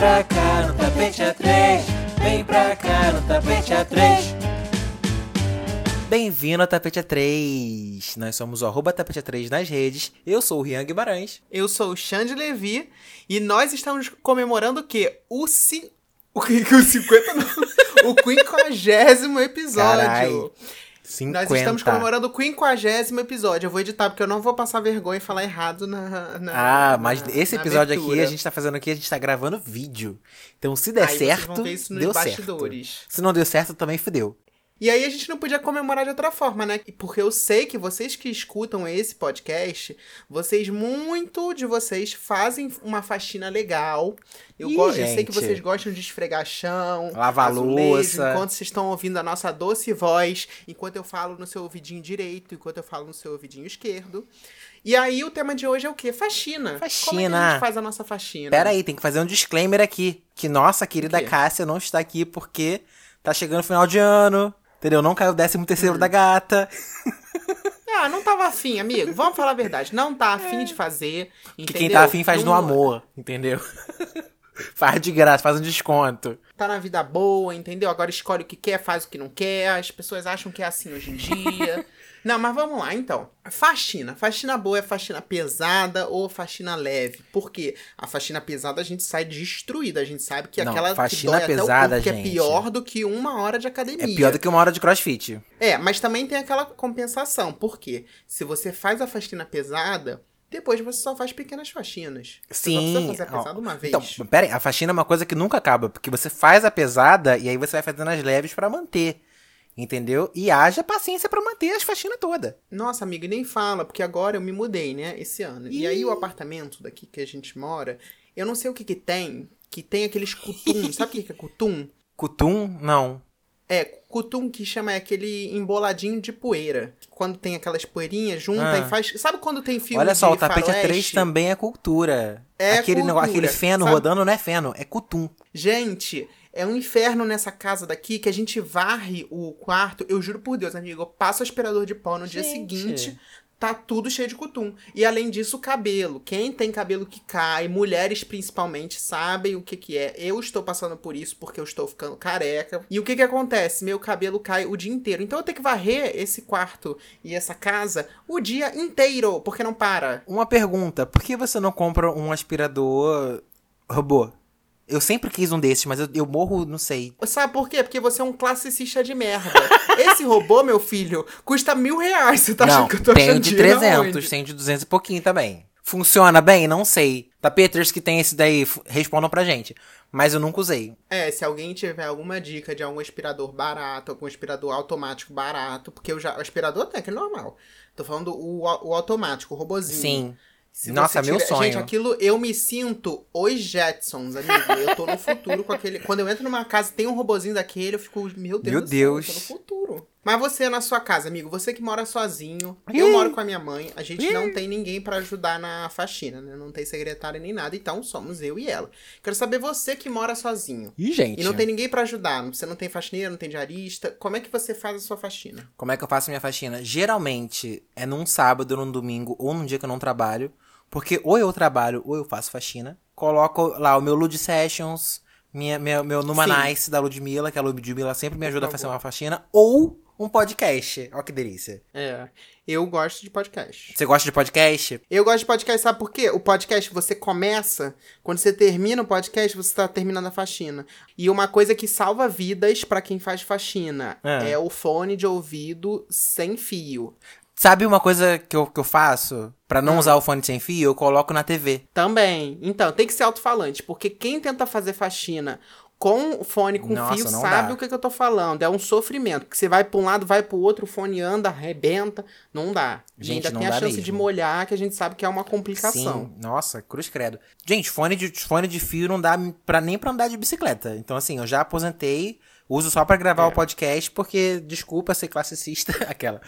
pra cá no tapete A3. Vem pra cá no tapete A3. Bem-vindo ao Tapete A3. Nós somos o arroba Tapete A3 nas redes. Eu sou o Rian Guimarães. Eu sou o Xande Levi e nós estamos comemorando o quê? O, ci... o, que- o 50 não. o 50 episódio. Carai, 50. Nós estamos comemorando o 50 episódio. Eu vou editar porque eu não vou passar vergonha e falar errado na. na Ah, mas na- esse episódio aqui a gente tá fazendo aqui, a gente tá gravando vídeo. Então se der Aí certo, deu bastidores. certo. Se não deu certo, também fudeu. E aí a gente não podia comemorar de outra forma, né? Porque eu sei que vocês que escutam esse podcast, vocês, muito de vocês, fazem uma faxina legal. Eu, Ih, eu sei que vocês gostam de esfregar chão, Lavar louça. enquanto vocês estão ouvindo a nossa doce voz, enquanto eu falo no seu ouvidinho direito, enquanto eu falo no seu ouvidinho esquerdo. E aí o tema de hoje é o quê? Faxina. Como é que a Faxina. gente faz a nossa faxina? Pera aí, tem que fazer um disclaimer aqui. Que nossa querida? Cássia não está aqui porque tá chegando o final de ano. Entendeu? Não caiu o décimo terceiro da gata. Ah, não tava afim, amigo. Vamos falar a verdade. Não tá afim de fazer. Que Entendeu? quem tá afim faz no Não- amor, entendeu? faz de graça, faz um desconto. tá na vida boa, entendeu? Agora escolhe o que quer, faz o que não quer. As pessoas acham que é assim hoje em dia. Não, mas vamos lá, então. Faxina. Faxina boa é faxina pesada ou faxina leve? Por quê? A faxina pesada a gente sai destruída. A gente sabe que Não, aquela faxina que dói até o pesada, corpo, é gente. pior do que uma hora de academia. É pior do que uma hora de crossfit. É, mas também tem aquela compensação. Por quê? Se você faz a faxina pesada, depois você só faz pequenas faxinas. Você só Sim. precisa fazer a pesada uma vez. Então, pera aí, a faxina é uma coisa que nunca acaba, porque você faz a pesada e aí você vai fazendo as leves pra manter. Entendeu? E haja paciência pra manter as faxinas toda. Nossa, amiga, e nem fala, porque agora eu me mudei, né, esse ano. E aí o apartamento daqui que a gente mora, eu não sei o que que tem, que tem aqueles cutum. Sabe o que que é cutum? Cutum, não. É, cutum que chama é aquele emboladinho de poeira. Quando tem aquelas poeirinhas, junta Ah. e faz... Sabe quando tem filme Olha só, o tapete faroeste? A3 também é cultura. É aquele, cultura, negócio, aquele feno sabe? rodando não é feno, é cutum. Gente, é um inferno nessa casa daqui que a gente varre o quarto. Eu juro por Deus, amigo, eu passo o aspirador de pó no dia Gente. seguinte. Tá tudo cheio de cutum. E além disso, o cabelo. Quem tem cabelo que cai, mulheres principalmente, sabem o que que é. Eu estou passando por isso porque eu estou ficando careca. E o que que acontece? Meu cabelo cai o dia inteiro. Então eu tenho que varrer esse quarto e essa casa o dia inteiro, porque não para. Uma pergunta, por que você não compra um aspirador robô? Eu sempre quis um desses, mas eu, eu morro, não sei. Sabe por quê? Porque você é um classicista de merda. Esse robô, meu filho, custa mil reais. Você tá não, achando que eu tô achando de dinheiro 300, aonde? tenho de 200 e pouquinho também. Funciona bem? Não sei. Tapeters que tem esse daí, respondam pra gente. Mas eu nunca usei. É, se alguém tiver alguma dica de algum aspirador barato, algum aspirador automático barato, porque eu já. O aspirador até que é normal. Tô falando o, o automático, o robozinho. Sim. Se Nossa, você meu tira- sonho. Gente, aquilo eu me sinto os Jetsons, amigo. Eu tô no futuro com aquele. Quando eu entro numa casa e tem um robozinho daquele, eu fico, meu Deus Meu Deus. céu, eu tô no futuro. Mas você na sua casa, amigo, você que mora sozinho, eu moro com a minha mãe, a gente não tem ninguém pra ajudar na faxina, né? Não tem secretária nem nada, então somos eu e ela. Quero saber você que mora sozinho. Ih, gente. E não tem ninguém pra ajudar. Você não tem faxineira, não tem diarista. Como é que você faz a sua faxina? Como é que eu faço minha faxina? Geralmente é num sábado, num domingo ou num dia que eu não trabalho. Porque ou eu trabalho ou eu faço faxina. Coloco lá o meu Lud Sessions, minha, minha, meu Numa Sim. Nice da Ludmilla, que a Ludmilla sempre me ajuda a fazer uma faxina. Ou um podcast. Ó que delícia. É. Eu gosto de podcast. Você gosta de podcast? Eu gosto de podcast, sabe por quê? O podcast você começa, quando você termina o podcast, você tá terminando a faxina. E uma coisa que salva vidas pra quem faz faxina É. é o fone de ouvido sem fio. Sabe uma coisa que eu, que eu faço? Pra Hum. não usar o fone sem fio, eu coloco na TV. Também. Então, tem que ser alto-falante, porque quem tenta fazer faxina com fone com Nossa, fio sabe dá. o que, que eu tô falando. É um sofrimento. Que você vai pra um lado, vai pro outro, o fone anda, arrebenta. Não dá. E Gente, ainda não tem a chance mesmo. de molhar, que a gente sabe que é uma complicação. Sim, nossa, cruz credo. Gente, fone de, fone de fio não dá pra, nem pra andar de bicicleta. Então, assim, eu já aposentei, uso só pra gravar É. o podcast, porque, desculpa ser classicista, aquela.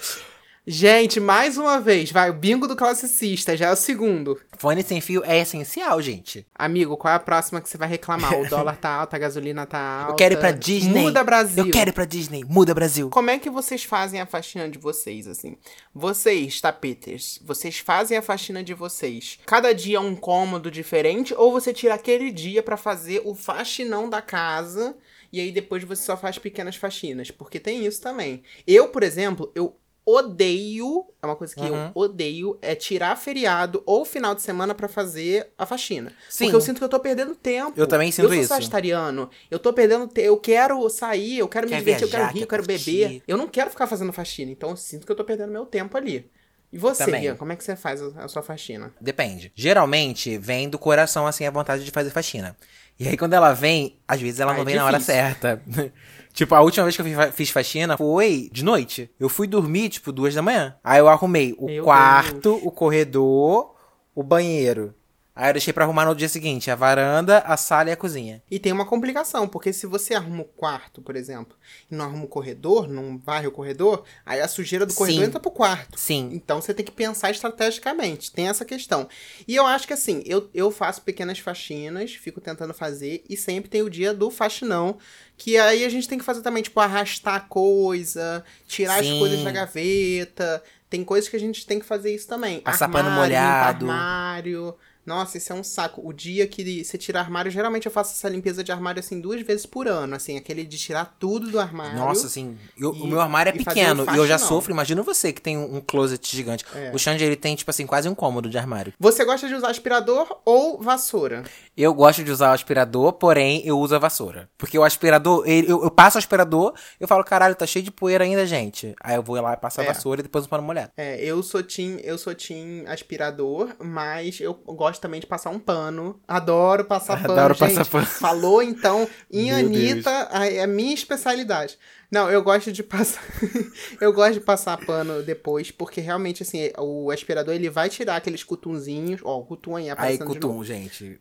Gente, mais uma vez, vai, o bingo do classicista, já é o segundo. Fone sem fio é essencial, gente. Amigo, qual é a próxima que você vai reclamar? O dólar tá alto, a gasolina tá alta. Eu quero ir pra Disney. Muda Brasil. Eu quero ir pra Disney. Muda Brasil. Como é que vocês fazem a faxina de vocês, assim? Vocês, tapeters, vocês fazem a faxina de vocês. Cada dia é um cômodo diferente ou você tira aquele dia pra fazer o faxinão da casa e aí depois você só faz pequenas faxinas? Porque tem isso também. Eu, por exemplo, eu odeio, é uma coisa que Uhum. eu odeio, é tirar feriado ou final de semana pra fazer a faxina. Sim. Porque eu sinto que eu tô perdendo tempo. Eu também sinto eu isso. sou sagitariano, eu tô perdendo tempo, eu quero sair, eu quero me Quer divertir, eu quero viajar, rir, eu quer quero beber. Eu não quero ficar fazendo faxina, então eu sinto que eu tô perdendo meu tempo ali. E você, Também. Ian, como é que você faz a sua faxina? Depende. Geralmente vem do coração, assim, a vontade de fazer faxina. E aí, quando ela vem, às vezes ela Ah, não é vem na hora difícil. certa. tipo, a última vez que eu fiz fa- fiz faxina foi de noite. Eu fui dormir, tipo, duas da manhã. Aí eu arrumei o Meu quarto, o corredor, o banheiro. Aí eu deixei pra arrumar no dia seguinte a varanda, a sala e a cozinha. E tem uma complicação, porque se você arruma o quarto, por exemplo, e não arruma o corredor, não varre o corredor, aí a sujeira do corredor Sim. entra pro quarto. Sim. Então você tem que pensar estrategicamente, tem essa questão. E eu acho que assim, eu, eu faço pequenas faxinas, fico tentando fazer, e sempre tem o dia do faxinão, que aí a gente tem que fazer também, tipo, arrastar coisa, tirar as Sim. coisas da gaveta. Tem coisas que a gente tem que fazer isso também. Passar pano Armário, limpar molhado. armário. Nossa, isso é um saco. O dia que você tira armário, geralmente eu faço essa limpeza de armário assim duas vezes por ano, assim, aquele de tirar tudo do armário. Nossa, assim, eu- E- o meu armário é pequeno e eu já sofro. Imagina você que tem um closet gigante. É. O Xande, ele tem, tipo assim, quase um cômodo de armário. Você gosta de usar aspirador ou vassoura? Eu gosto de usar o aspirador, porém eu uso a vassoura. Porque o aspirador, ele- eu, eu passo o aspirador, eu falo, caralho, tá cheio de poeira ainda, gente. Aí eu vou lá e passo a É. vassoura e depois um pano molhado. É, eu sou team, eu sou team aspirador, mas eu gosto também de passar um pano. Adoro passar pano, Adoro gente. passar pano. Falou então em Meu Anitta, a- é a minha especialidade. Não, eu gosto de passar eu gosto de passar pano depois, porque realmente assim, o aspirador ele vai tirar aqueles cutunzinhos, ó, o cutum aí Aí, aparecendo novo. cutum, gente.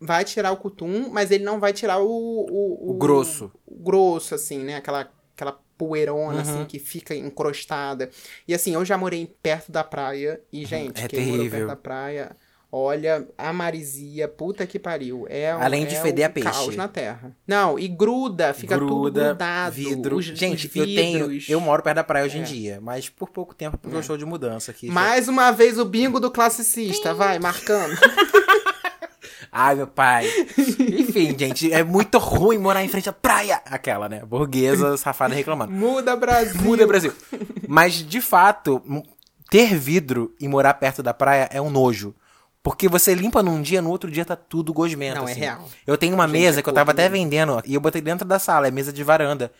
Vai tirar o cutum, mas ele não vai tirar o o, O grosso. o grosso, assim, né? Aquela, aquela poeirona, Uhum. assim, que fica encrostada. E assim, eu já morei perto da praia. E, gente, É quem morou terrível. perto da praia, olha, a marisia, puta que pariu. É, um- Além de é feder um a peixe. caos na terra. Não, e gruda, fica tudo Gruda, grudado. vidro. Os, gente, os eu tenho. Eu moro perto da praia hoje em É. dia, mas por pouco tempo, porque eu estou de mudança aqui. Mais uma vez o bingo do classicista, vai, marcando. Ai, meu pai. Enfim, gente, é muito ruim morar em frente à praia. Aquela, né? Burguesa, safada reclamando. Muda Brasil. Muda Brasil. Mas, de fato, ter vidro e morar perto da praia é um nojo. Porque você limpa num dia, no outro dia tá tudo gosmento. Não, é assim. real. Eu tenho uma Gente, mesa é que eu tava até vendendo e eu botei dentro da sala, é mesa de varanda.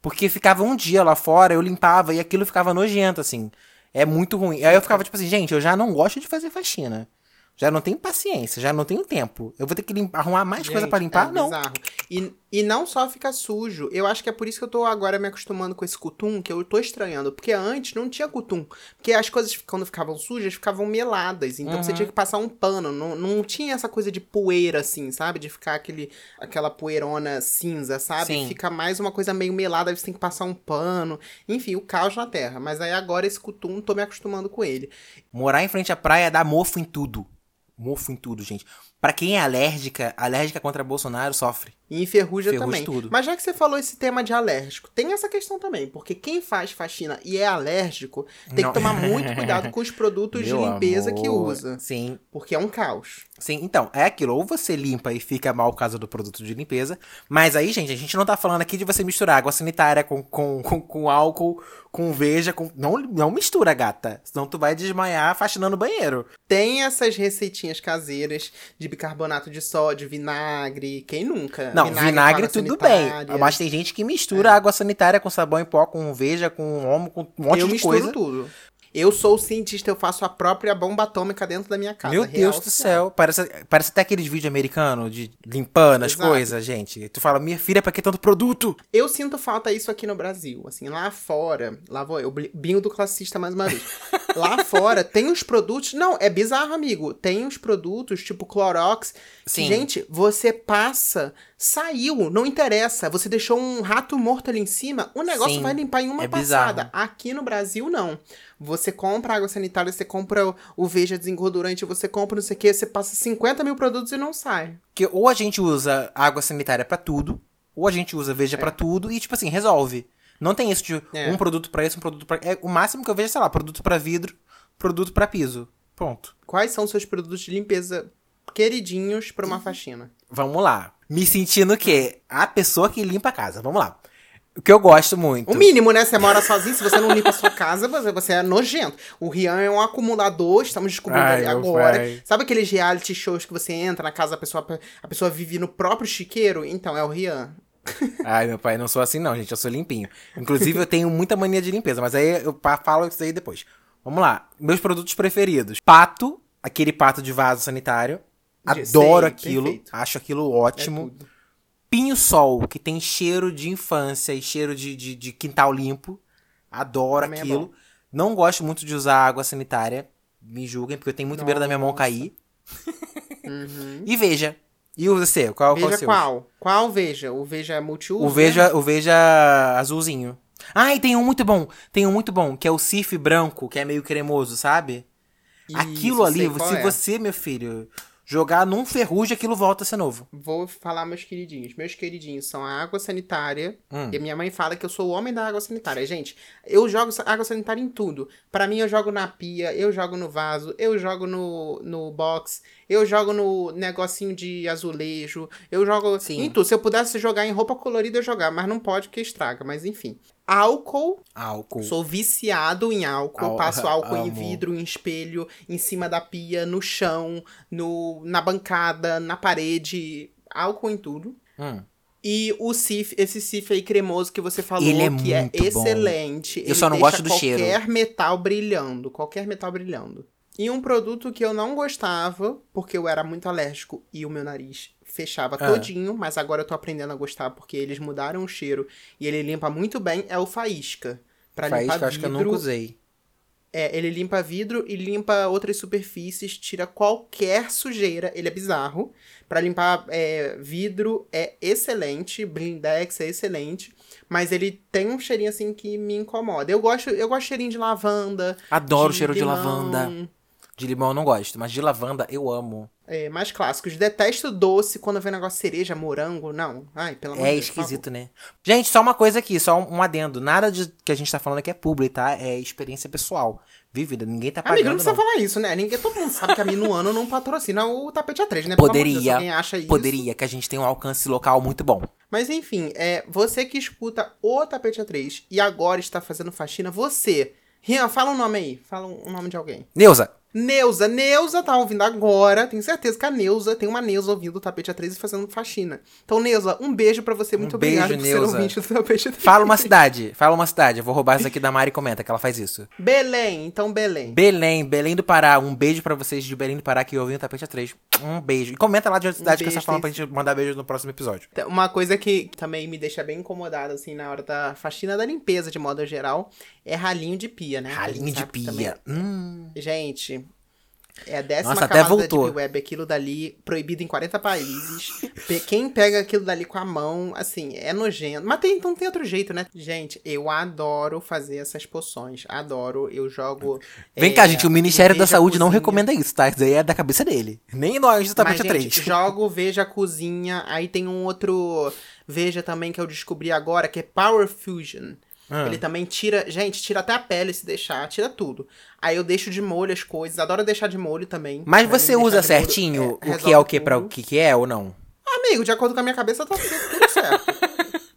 Porque ficava um dia lá fora, eu limpava e aquilo ficava nojento, assim. É muito ruim. Aí eu ficava tipo assim, gente, eu já não gosto de fazer faxina. Já não tenho paciência, já não tenho tempo. Eu vou ter que lim- arrumar mais coisa Gente, pra limpar? é não. bizarro. E, e não só fica sujo. Eu acho que é por isso que eu tô agora me acostumando com esse cutum, que eu tô estranhando. Porque antes não tinha cutum. Porque as coisas, quando ficavam sujas, ficavam meladas. Então Uhum. você tinha que passar um pano. Não, não tinha essa coisa de poeira, assim, sabe? De ficar aquele, aquela poeirona cinza, sabe? Sim. Fica mais uma coisa meio melada, aí você tem que passar um pano. Enfim, o caos na terra. Mas aí agora esse cutum, tô me acostumando com ele. Morar em frente à praia dá mofo em tudo. Mofo em tudo, gente. Pra quem é alérgica, alérgica contra Bolsonaro sofre. E enferruja Ferrugem também. tudo. Mas já que você falou esse tema de alérgico, tem essa questão também. Porque quem faz faxina e é alérgico, tem Não. que tomar muito cuidado com os produtos de limpeza que amor. usa. Sim, Porque é um caos. sim. Então, é aquilo. Ou você limpa e fica mal por causa do produto de limpeza. Mas aí, gente, a gente não tá falando aqui de você misturar água sanitária com, com, com, com álcool, com veja, com. Não, não mistura, gata. Senão tu vai desmaiar faxinando o banheiro. Tem essas receitinhas caseiras de bicarbonato de sódio, vinagre. Quem nunca? Não, vinagre, água tudo sanitária. bem. Mas tem gente que mistura água sanitária com sabão em pó, com veja, com homo, com um monte eu de misturo coisa. tudo. Eu sou cientista, eu faço a própria bomba atômica dentro da minha casa. Meu real Deus do céu. Parece, parece até aqueles vídeos americanos de limpando as Exato. coisas, gente. Tu fala, minha filha, pra que tanto produto? Eu sinto falta isso aqui no Brasil. Assim, lá fora, lá vou eu, bingo do classista mais uma vez. lá fora tem os produtos. Não, é bizarro, amigo. Tem os produtos tipo Clorox. Sim. gente, você passa Saiu, não interessa. Você deixou um rato morto ali em cima, o negócio Sim, vai limpar em uma é passada. bizarro. Aqui no Brasil, não. Você compra água sanitária, você compra o- Veja desengordurante, você compra não sei o que, você passa 50 mil produtos e não sai. Que ou a gente usa água sanitária pra tudo, ou a gente usa Veja pra tudo e, tipo assim, resolve. Não tem isso de É. um produto pra isso, um produto pra. É, o máximo que eu vejo é, sei lá, produto pra vidro, produto pra piso. Pronto. Quais são seus produtos de limpeza queridinhos pra uma faxina? Vamos lá. Me sentindo que a pessoa que limpa a casa. Vamos lá. O que eu gosto muito. O mínimo, né? Você mora sozinho, se você não limpa a sua casa, você, você é nojento. O Rian é um acumulador, estamos descobrindo Ai, agora. pai. Sabe aqueles reality shows que você entra na casa, a pessoa, a pessoa vive no próprio chiqueiro? Então, é o Rian. Ai, meu pai, não sou assim não, gente. Eu sou limpinho. Inclusive, eu tenho muita mania de limpeza, mas aí eu falo isso aí depois. Vamos lá. Meus produtos preferidos. Pato, aquele pato de vaso sanitário. Adoro sei, aquilo. perfeito. Acho aquilo É ótimo. tudo. Pinho-sol, que tem cheiro de infância e cheiro de, de, de quintal limpo. Adoro Também é aquilo. bom. não gosto muito de usar água sanitária. Me julguem, porque eu tenho muito medo da minha mão cair. Uhum. E veja. E o seu? Qual, qual Veja seu? qual? Qual Veja? O Veja multiuso? O né? Veja, o Veja azulzinho. Ah, e tem um muito bom. Tem um muito bom, que é o Cif branco, que é meio cremoso, sabe? Aquilo Isso, ali, sei qual se é. você, meu filho, jogar num ferrugem, aquilo volta a ser novo. Vou falar meus queridinhos. Meus queridinhos são a água sanitária. Hum. E a minha mãe fala que eu sou o homem da água sanitária. Gente, eu jogo água sanitária em tudo. Pra mim, eu jogo na pia, eu jogo no vaso, eu jogo no, no box, eu jogo no negocinho de azulejo, eu jogo Sim. em tudo. Se eu pudesse jogar em roupa colorida, eu jogar, mas não pode porque estraga. Mas enfim. Álcool, Álcool. Sou viciado em álcool. Al- passo álcool em amo. vidro, em espelho, em cima da pia, no chão, no, na bancada, na parede. Álcool em tudo. Hum. E o Cif, esse Cif aí cremoso que você falou, Ele é que é muito bom. excelente. Eu só não gosto do cheiro. Qualquer metal brilhando. Qualquer metal brilhando. E um produto que eu não gostava, porque eu era muito alérgico e o meu nariz fechava Ah. todinho, mas agora eu tô aprendendo a gostar porque eles mudaram o cheiro e ele limpa muito bem, é o Faísca. Pra Faísca, limpar acho que eu vidro, nunca usei. é, ele limpa vidro e limpa outras superfícies, tira qualquer sujeira. Ele é bizarro. Pra limpar é, vidro é excelente, blindex é excelente, mas ele tem um cheirinho assim que me incomoda. Eu gosto, eu gosto de cheirinho de lavanda. Adoro o de cheiro de limão, lavanda. De limão eu não gosto, mas de lavanda eu amo. É, mais clássicos. Detesto doce quando vem negócio de cereja, morango. Não. Ai, pelo amor É de Deus. esquisito, né? Gente, só uma coisa aqui, só um, um adendo. Nada de que a gente tá falando aqui é publi, tá? É experiência pessoal. Vivida, ninguém tá pagando, Amigo, não precisa não. falar isso, né? Ninguém, todo mundo sabe que a Minuano não patrocina o tapete A3, né? Pelo Deus, Poderia, alguém acha isso. poderia, que a gente tem um alcance local muito bom. Mas enfim, é, você que escuta o Tapete A3 e agora está fazendo faxina, você. Rian, fala um nome aí. Fala um nome de alguém. Neuza, Neuza. Neuza tá ouvindo agora. Tenho certeza que a Neuza tem uma Neuza ouvindo o Tapete A3 e fazendo faxina. Então, Neuza, um beijo pra você. Muito beijo, obrigado por ser Neuza. ouvinte do Tapete A3. fala uma cidade, fala uma cidade. Eu vou roubar essa aqui da Mari e comenta que ela faz isso. Belém. Então, Belém. Belém, Belém do Pará. Um beijo pra vocês de Belém do Pará que ouvem o Tapete A3. Um beijo. E comenta lá de outra cidade que beijo, vocês falam pra gente mandar beijo no próximo episódio. Uma coisa que também me deixa bem incomodada, assim, na hora da faxina da limpeza, de modo geral, é ralinho de pia, né? Ralinho de pia. Hum. Gente, é a décima Nossa, até camada voltou. da Deep Web, aquilo dali, proibido em 40 países. Quem pega aquilo dali com a mão, assim, é nojento. Mas tem, não tem outro jeito, né? Gente, eu adoro fazer essas poções. Adoro, eu jogo... Vem é, cá, gente, o Ministério da Saúde não recomenda isso, tá? Isso aí é da cabeça dele. Nem nós do Tapete gente, A3. jogo Veja Cozinha, aí tem um outro Veja também que eu descobri agora, que é Power Fusion. Ah. Ele também tira, gente, tira até a pele se deixar, tira tudo. Aí eu deixo de molho as coisas, adoro deixar de molho também. Mas você usa de molho certinho é- o que é o que para o que que é ou não? Amigo, de acordo com a minha cabeça, tá tudo, certo.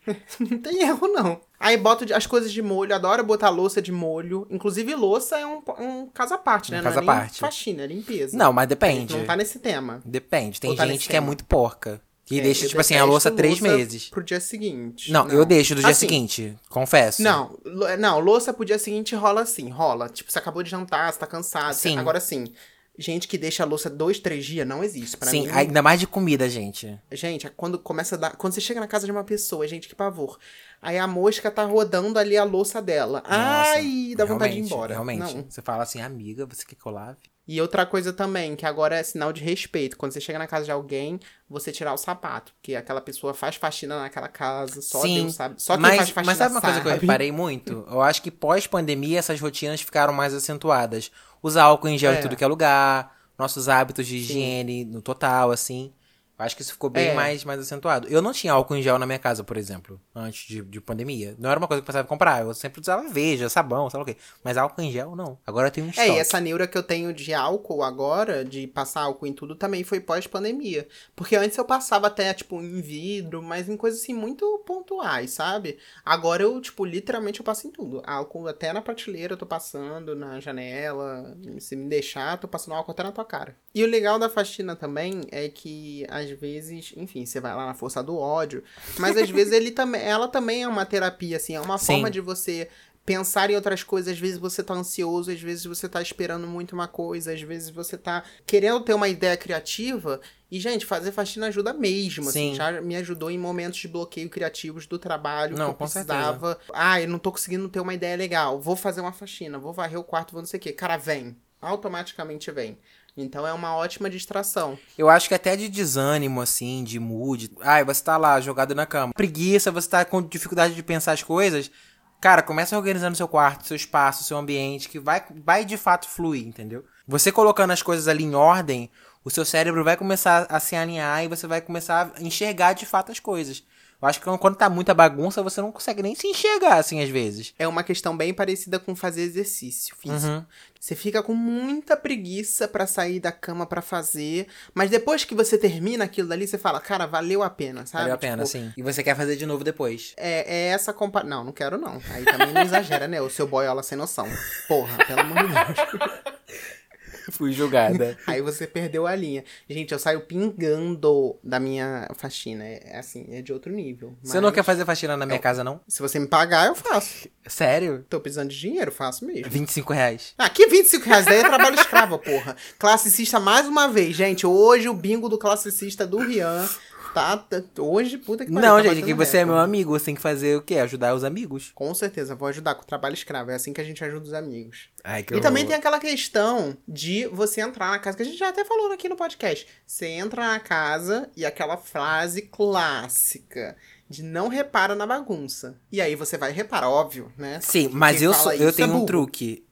não tem erro, não. Aí boto as coisas de molho, adoro botar louça de molho. Inclusive, louça é um, um caso à parte, né? Um não caso é parte. faxina, é limpeza. Não, mas depende. não tá nesse tema. Depende. Tem Ou tá gente que é tema. muito porca. Que É, deixa, tipo assim, a louça três louça meses. Pro dia seguinte. Não, eu deixo do dia Assim, seguinte. Confesso. Não, não, louça pro dia seguinte rola assim, rola. Tipo, você acabou de jantar, você tá cansado. Sim. Agora sim, gente que deixa a louça dois, três dias, não existe. Pra Sim, mim, ainda mais de comida, gente. Gente, é quando começa a dar. Quando você chega na casa de uma pessoa, gente, que pavor. Aí a mosca tá rodando ali a louça dela. Nossa, Ai, dá vontade de ir embora. Realmente. Não. Você fala assim, amiga, você quer que eu lave? E outra coisa também, que agora é sinal de respeito. Quando você chega na casa de alguém, você tirar o sapato. Porque aquela pessoa faz faxina naquela casa, só Sim, Deus sabe. Só quem mas, faz faxina mas sabe uma coisa que eu sabe. reparei muito? Eu acho que pós-pandemia essas rotinas ficaram mais acentuadas. Usar álcool em gel É. em tudo que é lugar, nossos hábitos de higiene no total, assim. Acho que isso ficou bem É. mais, mais acentuado. Eu não tinha álcool em gel na minha casa, por exemplo, antes de, de pandemia. Não era uma coisa que eu precisava comprar. Eu sempre usava veja, sabão, sei lá o quê. Mas álcool em gel, não. Agora eu tenho um É, estoque. e essa neura que eu tenho de álcool agora, de passar álcool em tudo, também foi pós-pandemia. Porque antes eu passava até, tipo, em vidro, mas em coisas assim muito pontuais, sabe? Agora eu, tipo, literalmente eu passo em tudo. Álcool até na prateleira eu tô passando, na janela. Se me deixar, tô passando álcool até na tua cara. E o legal da faxina também é que, às vezes, enfim, você vai lá na força do ódio, mas às vezes ele também, ela também é uma terapia, assim, é uma Sim. forma de você pensar em outras coisas. Às vezes você tá ansioso, às vezes você tá esperando muito uma coisa, às vezes você tá querendo ter uma ideia criativa. E, gente, fazer faxina ajuda mesmo, assim. Sim. Já me ajudou em momentos de bloqueio criativos do trabalho Não, que eu precisava. Ah, eu não tô conseguindo ter uma ideia legal. Vou fazer uma faxina, vou varrer o quarto, vou não sei o quê. Cara, vem. Automaticamente vem. Então é uma ótima distração. Eu acho que até de desânimo, assim, de mood. Ai, você tá lá, jogado na cama. Preguiça, você tá com dificuldade de pensar as coisas. Cara, começa organizando seu quarto, seu espaço, seu ambiente, que vai, vai de fato fluir, entendeu? Você colocando as coisas ali em ordem, o seu cérebro vai começar a se alinhar e você vai começar a enxergar de fato as coisas. Eu acho que quando tá muita bagunça, você não consegue nem se enxergar, assim, às vezes. É uma questão bem parecida com fazer exercício físico. Uhum. Você fica com muita preguiça pra sair da cama pra fazer, mas depois que você termina aquilo dali, você fala, cara, valeu a pena, sabe? Valeu a pena, Tipo, sim. E você quer fazer de novo depois. É, é essa compa... Não, não quero não. Aí também não exagera, né? O seu boiola sem noção. Porra, pelo amor de Deus. Fui julgada. Aí você perdeu a linha. Gente, eu saio pingando da minha faxina. É assim, é de outro nível. Você não Mas quer fazer faxina na minha casa, não? Se você me pagar, eu faço. Sério? Tô precisando de dinheiro, faço mesmo. 25 reais. Ah, que 25 reais? Daí é trabalho escravo, porra. Classicista mais uma vez, gente. Hoje o bingo do classicista do Rian. Tá, hoje, puta que pariu, Não, tá gente, que você é meu amigo, você tem que fazer o quê? Ajudar os amigos. Com certeza, vou ajudar com o trabalho escravo. É assim que a gente ajuda os amigos. Ai, que E também tem aquela questão de você entrar na casa, que a gente já até falou aqui no podcast. Você entra na casa e aquela frase clássica de não repara na bagunça. E aí você vai reparar, óbvio, né? Sim, mas Quem eu, sou, eu isso tenho é um truque.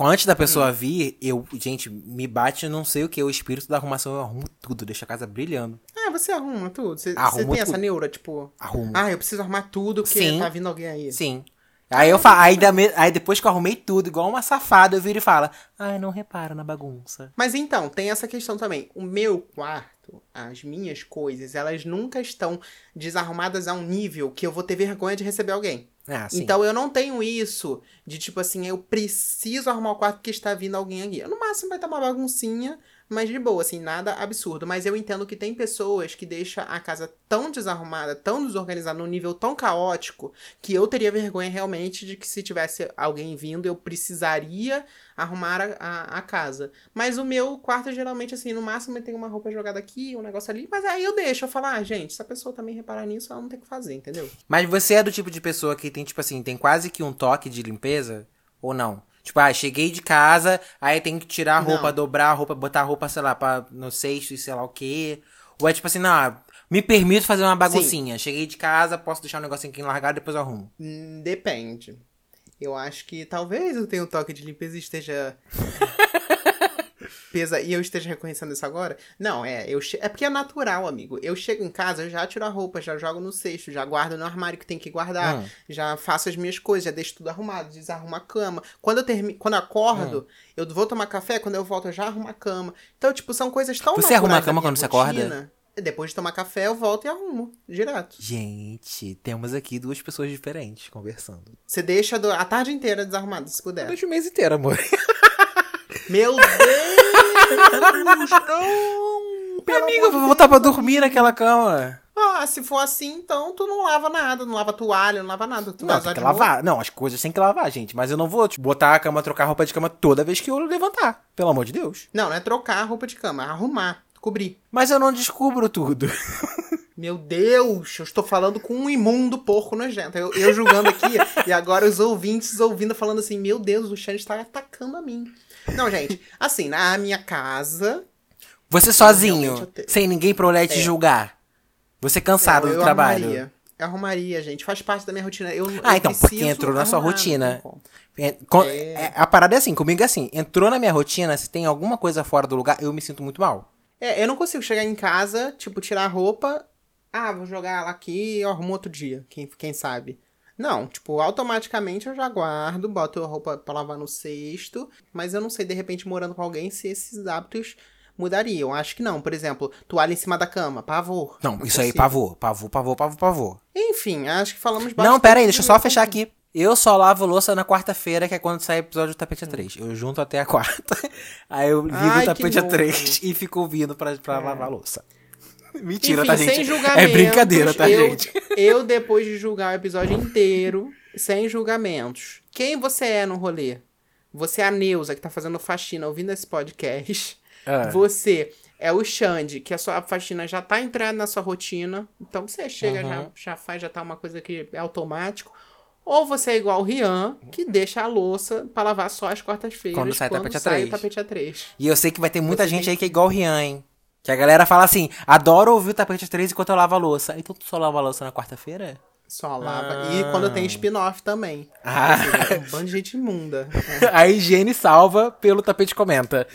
Antes da pessoa vir, eu, gente, me bate não sei o que, o espírito da arrumação, eu arrumo tudo, deixo a casa brilhando. Ah, você arruma tudo. Você, você tem essa tudo. neura, tipo, Arrumo. ah, eu preciso arrumar tudo porque Sim. tá vindo alguém aí. Sim. Aí eu fa... aí, aí depois que eu arrumei tudo, igual uma safada, eu viro e falo, ai, não repara na bagunça. Mas então, tem essa questão também. O meu quarto, as minhas coisas, elas nunca estão desarrumadas a um nível que eu vou ter vergonha de receber alguém. Ah. Então eu não tenho isso de tipo assim, eu preciso arrumar o quarto porque está vindo alguém aqui. No máximo vai estar uma baguncinha, mas de boa, assim, nada absurdo. Mas eu entendo que tem pessoas que deixam a casa tão desarrumada, tão desorganizada, num nível tão caótico, que eu teria vergonha realmente de que se tivesse alguém vindo, eu precisaria arrumar a, a, a casa. Mas o meu quarto, geralmente, assim, no máximo tem uma roupa jogada aqui, um negócio ali, mas aí eu deixo, eu falo, ah, gente, se a pessoa também reparar nisso, ela não tem o que fazer, entendeu? Mas você é do tipo de pessoa que tem, tipo assim, tem quase que um toque de limpeza? Ou não? Tipo, ah, cheguei de casa, aí tem que tirar a roupa, Não. dobrar a roupa, botar a roupa, sei lá, pra, no cesto e sei lá o quê. Ou é tipo assim, não, me permito fazer uma baguncinha. Cheguei de casa, posso deixar um negocinho aqui largado, depois eu arrumo. Hum, Depende. Eu acho que talvez eu tenha um toque de limpeza e esteja. Pesa, e eu esteja reconhecendo isso agora? Não, é, eu che... é porque é natural, amigo. Eu chego em casa, eu já tiro a roupa, já jogo no cesto, já guardo no armário que tem que guardar, Hum. já faço as minhas coisas, já deixo tudo arrumado, desarrumo a cama. Quando eu termino, quando eu acordo, Hum. eu vou tomar café, quando eu volto eu já arrumo a cama. Então, tipo, são coisas tão Você arruma a cama quando você acorda? rotina. Depois de tomar café, eu volto e arrumo, direto. Gente, temos aqui duas pessoas diferentes conversando. Você deixa a tarde inteira desarrumado, se puder. Deixa o mês inteiro, amor. Meu Deus! Não! Pelo Amiga, eu vou voltar pra dormir naquela cama. Ah, se for assim, então tu não lava nada, não lava toalha, não lava nada. Tu Não, tem que novo. lavar. Não, as coisas tem que lavar, gente. Mas eu não vou tipo, botar a cama, trocar a roupa de cama toda vez que eu levantar. Pelo amor de Deus. Não, não é trocar a roupa de cama, é arrumar, cobrir. Mas eu não descubro tudo. Meu Deus, eu estou falando com um imundo porco nojento. Eu, eu julgando aqui, e agora os ouvintes ouvindo falando assim: Meu Deus, o Xande está atacando a mim. Não, gente, assim, na minha casa. Você sozinho, sem ninguém pra olhar e te é. julgar. Você cansado eu, do trabalho. Arrumaria. Eu arrumaria, gente. Faz parte da minha rotina. Eu, ah, então, porque entrou na sua rotina. É, é... A parada é assim, comigo é assim. Entrou na minha rotina, se tem alguma coisa fora do lugar, eu me sinto muito mal. É, eu não consigo chegar em casa, tipo, tirar a roupa ah, vou jogar ela aqui e eu arrumo outro dia, quem, quem sabe. Não, tipo, automaticamente eu já guardo, boto a roupa pra lavar no cesto, mas eu não sei, de repente, morando com alguém, se esses hábitos mudariam. Acho que não. Por exemplo, toalha em cima da cama, pavor. Não, isso aí, pavor, pavor, pavor, pavor, pavor. Enfim, acho que falamos bastante. Não, pera aí, deixa eu só fechar aqui. Eu só lavo louça na quarta-feira, que é quando sai o episódio do Tapete A3. Eu junto até a quarta. Aí eu ligo Ai, o Tapete A3 e fico ouvindo pra, pra é. lavar louça. Mentira, Enfim, tá, gente? É brincadeira, tá, eu, gente? Eu, depois de julgar o episódio inteiro, sem julgamentos, quem você é no rolê? Você é a Neuza, que tá fazendo faxina ouvindo esse podcast. Ah. Você é o Xande, que a sua faxina já tá entrando na sua rotina. Então você chega, uhum. já, já faz, já tá uma coisa que é automático. Ou você é igual o Rian, que deixa a louça pra lavar só às quartas-feiras. Quando sai, quando tapete, sai a 3. tapete A3. E eu sei que vai ter muita você gente aí que é igual o Rian, hein? Que a galera fala assim, adoro ouvir o tapete 3 enquanto eu lavo a louça. Então tu só lava a louça na quarta-feira? Só lava. Ah. E quando tem spin-off também. Ah. Seja, um bando de gente imunda. a higiene salva pelo tapete comenta.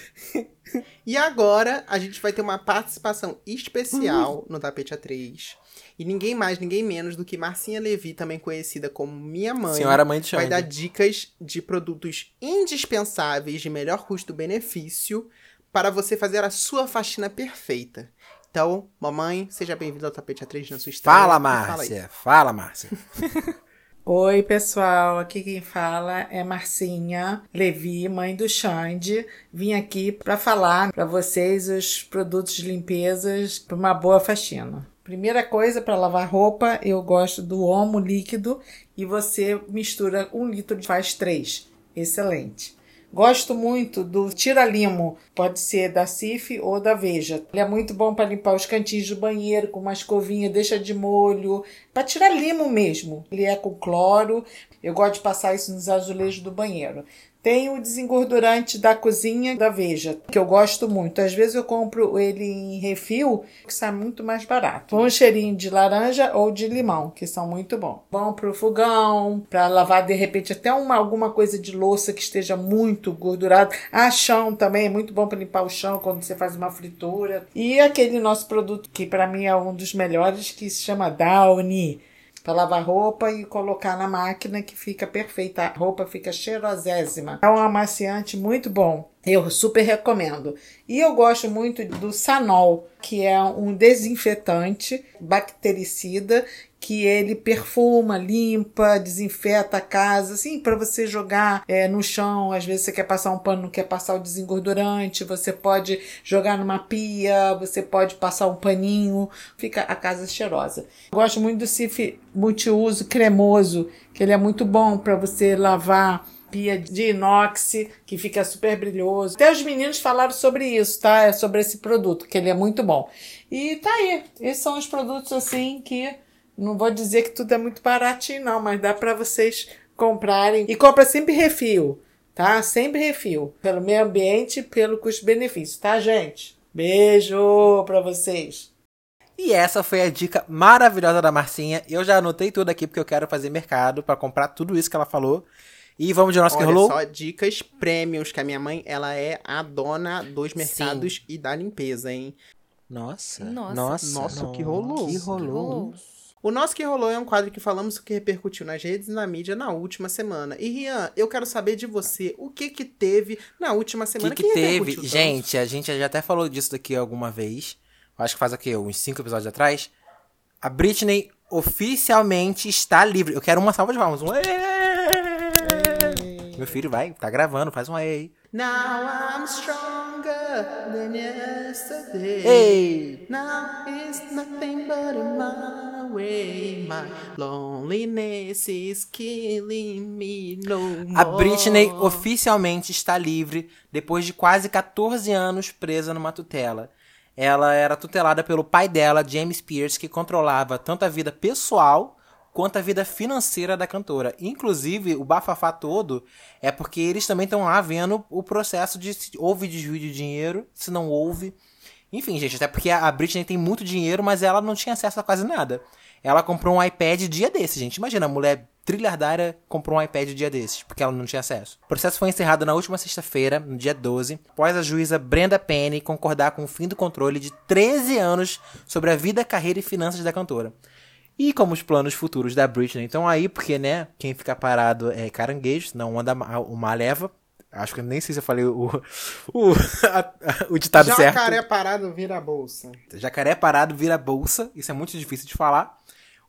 E agora a gente vai ter uma participação especial uhum. no Tapete A3. E ninguém mais, ninguém menos do que Marcinha Levi, também conhecida como minha mãe. Senhora mãe de Vai dar dicas de produtos indispensáveis de melhor custo-benefício para você fazer a sua faxina perfeita. Então, mamãe, seja bem-vinda ao Tapete A3 na sua história. Fala, Márcia. Fala, Márcia. Oi, pessoal. Aqui quem fala é Marcinha Levi, mãe do Xande. Vim aqui para falar para vocês os produtos de limpezas para uma boa faxina. Primeira coisa para lavar roupa, eu gosto do Omo líquido e você mistura um litro faz três. Excelente. Gosto muito do tira-limo, pode ser da Cif ou da Veja. Ele é muito bom para limpar os cantinhos do banheiro com uma escovinha, deixa de molho, para tirar limo mesmo. Ele é com cloro. Eu gosto de passar isso nos azulejos do banheiro. Tem o desengordurante da cozinha da Veja, que eu gosto muito. Às vezes eu compro ele em refil, que sai muito mais barato. Um cheirinho de laranja ou de limão, que são muito bons. Bom pro fogão, para lavar de repente até uma, alguma coisa de louça que esteja muito gordurado. Ah, chão também é muito bom para limpar o chão quando você faz uma fritura. E aquele nosso produto que para mim é um dos melhores, que se chama Downy para lavar roupa e colocar na máquina que fica perfeita. A roupa fica cheirosésima. É um amaciante muito bom. Eu super recomendo. E eu gosto muito do Sanol, que é um desinfetante bactericida que ele perfuma, limpa, desinfeta a casa, assim, para você jogar é, no chão. Às vezes você quer passar um pano, não quer passar o desengordurante, você pode jogar numa pia, você pode passar um paninho, fica a casa cheirosa. Gosto muito do Cif multiuso cremoso, que ele é muito bom para você lavar pia de inox, que fica super brilhoso. Até os meninos falaram sobre isso, tá? É sobre esse produto, que ele é muito bom. E tá aí. Esses são os produtos assim que não vou dizer que tudo é muito baratinho, não, mas dá para vocês comprarem. E compra sempre refil, tá? Sempre refil. Pelo meio ambiente pelo custo-benefício, tá, gente? Beijo pra vocês. E essa foi a dica maravilhosa da Marcinha. Eu já anotei tudo aqui porque eu quero fazer mercado para comprar tudo isso que ela falou. E vamos de nosso Olha que rolou. só dicas prêmios que a minha mãe, ela é a dona dos mercados Sim. e da limpeza, hein? Nossa. Nossa, nossa, nossa que rolou. Que rolou. O Nosso Que Rolou é um quadro que falamos o que repercutiu nas redes e na mídia na última semana. E Rian, eu quero saber de você, o que que teve na última semana? O que, que, que teve? Tanto? Gente, a gente já até falou disso daqui alguma vez. Acho que faz aqui uns cinco episódios atrás. A Britney oficialmente está livre. Eu quero uma salva de palmas. Um Meu filho vai, tá gravando, faz um aí. Now I'm stronger than yesterday. Ei. Now it's nothing but my way. My loneliness is killing me no more. A Britney oficialmente está livre depois de quase 14 anos presa numa tutela. ela era tutelada pelo pai dela, James Pierce, que controlava tanto a vida pessoal quanto a vida financeira da cantora. Inclusive, o bafafá todo é porque eles também estão lá vendo o processo de se houve desvio de dinheiro, se não houve. Enfim, gente, até porque a Britney tem muito dinheiro, mas ela não tinha acesso a quase nada. Ela comprou um iPad dia desse, gente. Imagina, a mulher trilhardária comprou um iPad dia desses, porque ela não tinha acesso. O processo foi encerrado na última sexta-feira, no dia 12, após a juíza Brenda Penny concordar com o fim do controle de 13 anos sobre a vida, carreira e finanças da cantora. E como os planos futuros da Britney então aí, porque, né, quem fica parado é caranguejo, não anda o mar leva. Acho que nem sei se eu falei o, o, a, a, o ditado Jacaré certo. Jacaré parado vira bolsa. Jacaré parado vira bolsa. Isso é muito difícil de falar.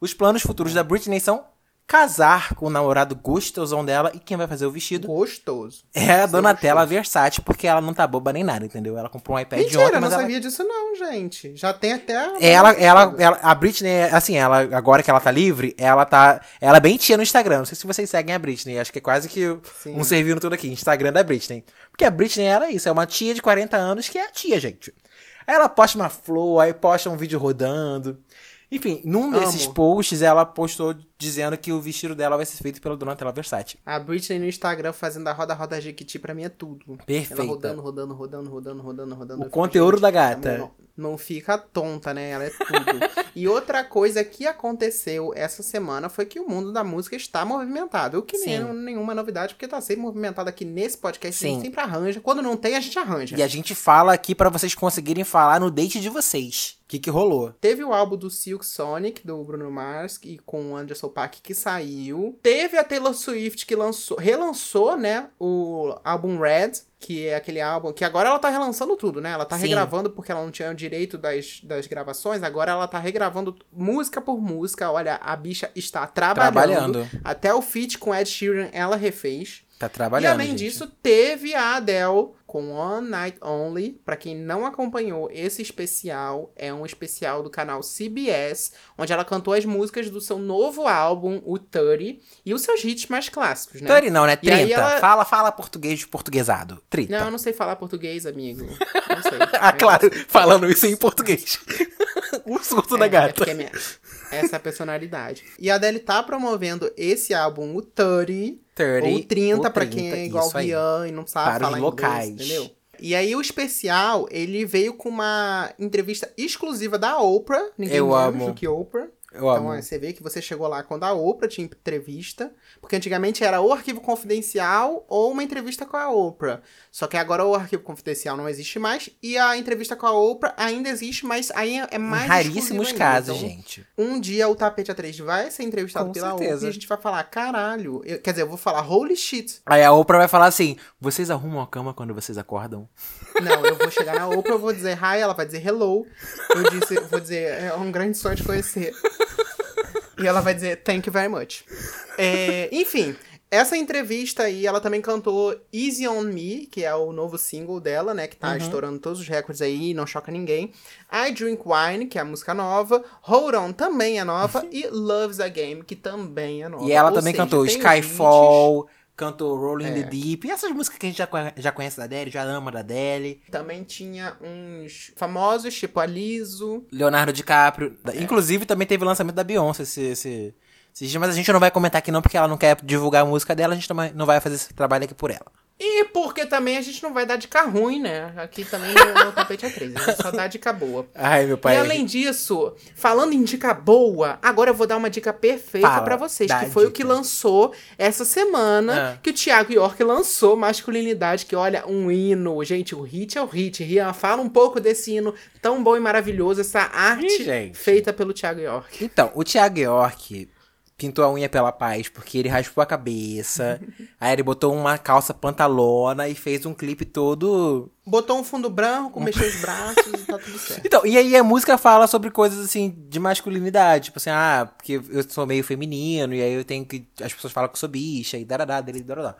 Os planos futuros da Britney são casar com o namorado gostosão dela e quem vai fazer o vestido Gostoso. é a Donatella Versace, porque ela não tá boba nem nada, entendeu? Ela comprou um iPad Mentira, ontem, eu não mas ela... sabia disso não, gente. Já tem até... a- Ela, ela, ela, a Britney, assim, ela, agora que ela tá livre, ela tá, ela é bem tia no Instagram. Não sei se vocês seguem a Britney, acho que é quase que Sim. um servindo tudo aqui, Instagram da Britney. Porque a Britney era isso, é uma tia de 40 anos que é a tia, gente. Aí ela posta uma flor, aí posta um vídeo rodando. Enfim, num desses Amo. posts, ela postou dizendo que o vestido dela vai ser feito pela Donatella Versace. A Britney no Instagram fazendo a roda roda Jequiti pra mim é tudo. Perfeita. Ela rodando, rodando, rodando, rodando, rodando, rodando. O fico, conteúdo da gata. Não, não fica tonta, né? Ela é tudo. e outra coisa que aconteceu essa semana foi que o mundo da música está movimentado. O que nem Sim. nenhuma novidade, porque tá sempre movimentado aqui nesse podcast. A Sim. gente sempre arranja. Quando não tem, a gente arranja. E a gente fala aqui pra vocês conseguirem falar no date de vocês. O que que rolou? Teve o álbum do Silk Sonic, do Bruno Mars, e com o Anderson Paak, que saiu. Teve a Taylor Swift, que lançou, relançou, né, o álbum Red, que é aquele álbum que agora ela tá relançando tudo, né? Ela tá Sim. regravando porque ela não tinha o direito das, das gravações, agora ela tá regravando música por música. Olha, a bicha está trabalhando. Trabalhando. Até o feat com Ed Sheeran ela refez. Tá E trabalhando. além gente. disso, teve a Adele com One Night Only. Pra quem não acompanhou, esse especial é um especial do canal CBS, onde ela cantou as músicas do seu novo álbum, o 30, e os seus hits mais clássicos, né? 30 não, né? E aí 30. ela- Fala, fala português portuguesado. 30. Não, eu não sei falar português, amigo. Não sei. Ah, claro, sei. falando isso em português. o surto da É, é gata. é minha- essa é a personalidade. E a Adele tá promovendo esse álbum, o 30, 30, ou 30, o pra quem é igual aí. Rian e não sabe Para os falar locais. inglês, entendeu? E aí o especial, ele veio com uma entrevista exclusiva da Oprah, ninguém Eu amo. do que Oprah. Eu Então amo. ó, você vê que você chegou lá quando a Oprah tinha entrevista, porque antigamente era ou arquivo confidencial ou uma entrevista com a Oprah. Só que agora o arquivo confidencial não existe mais e a entrevista com a Oprah ainda existe, mas aí é mais raríssimos casos, Então, gente. um dia o Tapete A3 vai ser entrevistado Com pela certeza. Oprah e a gente vai falar, caralho. Eu- quer dizer, eu vou falar, holy shit. Aí a Oprah vai falar assim: vocês arrumam a cama quando vocês acordam? Não, eu vou chegar na Oprah, eu vou dizer hi, ela vai dizer hello. Eu, disse, eu vou dizer, é um grande sonho de conhecer. E ela vai dizer, thank you very much. É, enfim, essa entrevista aí, ela também cantou Easy on Me, que é o novo single dela, né? Que tá estourando todos os recordes aí, não choca ninguém. I Drink Wine, que é a música nova. Hold On também é nova. e Love's a Game, que também é nova. E ela Ou também seja, cantou Skyfall, cantou Rolling É. the Deep. E essas músicas que a gente já, já conhece da Adele, já ama da Adele. Também tinha uns famosos, tipo a Liso. Leonardo DiCaprio. É. Inclusive também teve o lançamento da Beyoncé esse, esse, dias, mas a gente não vai comentar aqui não, porque ela não quer divulgar a música dela, a gente também não vai fazer esse trabalho aqui por ela. E porque também a gente não vai dar dica ruim, né? Aqui também no, no tapete é 3, a gente só dá dica boa. Ai, meu pai. E além disso, falando em dica boa, agora eu vou dar uma dica perfeita pra vocês, que foi o dica. que lançou essa semana, Ah. que o Thiago York lançou Masculinidade, que olha, um hino. Gente, o hit é o hit. Rian, fala um pouco desse hino tão bom e maravilhoso, essa arte Ih, feita pelo Thiago York. Então, o Thiago York pintou a unha pela paz porque ele raspou a cabeça. aí ele botou uma calça pantalona e fez um clipe todo. Botou um fundo branco, mexeu os braços e tá tudo certo. Então, e aí a música fala sobre coisas assim de masculinidade. Tipo assim, ah, porque eu sou meio feminino e aí eu tenho que. As pessoas falam que eu sou bicha e darará, dele, darará.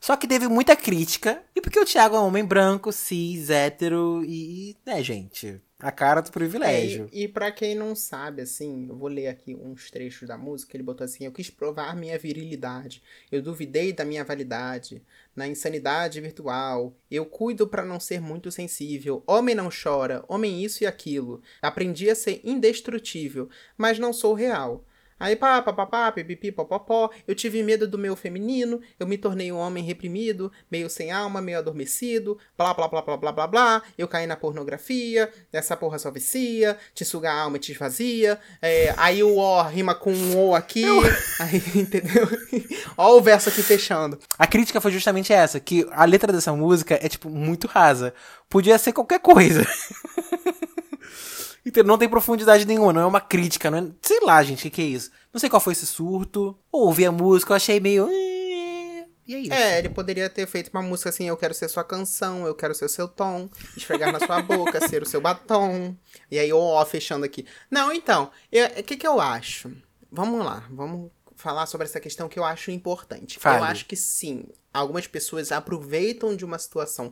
Só que teve muita crítica. E porque o Thiago é um homem branco, cis, hétero e. né, gente? A cara do privilégio. É, e, para quem não sabe, assim, eu vou ler aqui uns trechos da música. Ele botou assim: Eu quis provar minha virilidade. Eu duvidei da minha validade. Na insanidade virtual. Eu cuido para não ser muito sensível. Homem não chora. Homem isso e aquilo. Aprendi a ser indestrutível. Mas não sou real. Aí pá, pá, pá, pá, pipipi, popopó. Eu tive medo do meu feminino, eu me tornei um homem reprimido, meio sem alma, meio adormecido, blá, blá, blá, blá, blá, blá, blá. Eu caí na pornografia, essa porra só vicia, te suga a alma e te esvazia. É, aí o O rima com um O aqui, eu... aí, entendeu? Ó o verso aqui fechando. A crítica foi justamente essa, que a letra dessa música é, tipo, muito rasa. Podia ser qualquer coisa. Não tem profundidade nenhuma, não é uma crítica, não é... Sei lá, gente, o que, que é isso? Não sei qual foi esse surto. Ouvi a música, eu achei meio. Eh", e é isso. É, ele poderia ter feito uma música assim: Eu quero ser sua canção, eu quero ser o seu tom, esfregar na sua boca, ser o seu batom. E aí, ó, fechando aqui. Não, então, o que, que eu acho? Vamos lá, vamos falar sobre essa questão que eu acho importante. Fale. Eu acho que sim, algumas pessoas aproveitam de uma situação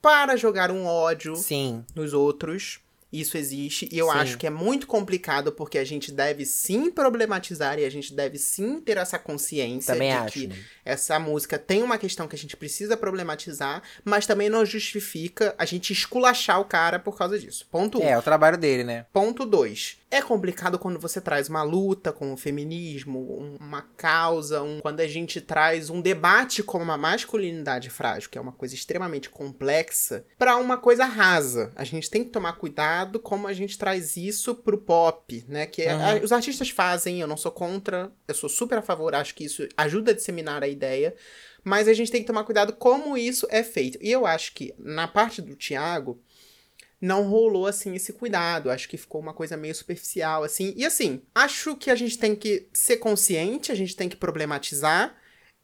para jogar um ódio sim. nos outros isso existe e eu Sim. acho que é muito complicado porque a gente deve sim problematizar e a gente deve sim ter essa consciência Também de acho. que essa música tem uma questão que a gente precisa problematizar, mas também não justifica a gente esculachar o cara por causa disso. Ponto 1. Um. É, o trabalho dele, né? Ponto 2. É complicado quando você traz uma luta com o feminismo, uma causa, um, quando a gente traz um debate com uma masculinidade frágil, que é uma coisa extremamente complexa, para uma coisa rasa. A gente tem que tomar cuidado como a gente traz isso pro pop, né? Que Uhum. a- os artistas fazem, eu não sou contra, eu sou super a favor, acho que isso ajuda a disseminar a ideia. Mas a gente tem que tomar cuidado como isso é feito. E eu acho que na parte do Thiago, não rolou assim esse cuidado. Acho que ficou uma coisa meio superficial assim. E assim, acho que a gente tem que ser consciente, a gente tem que problematizar.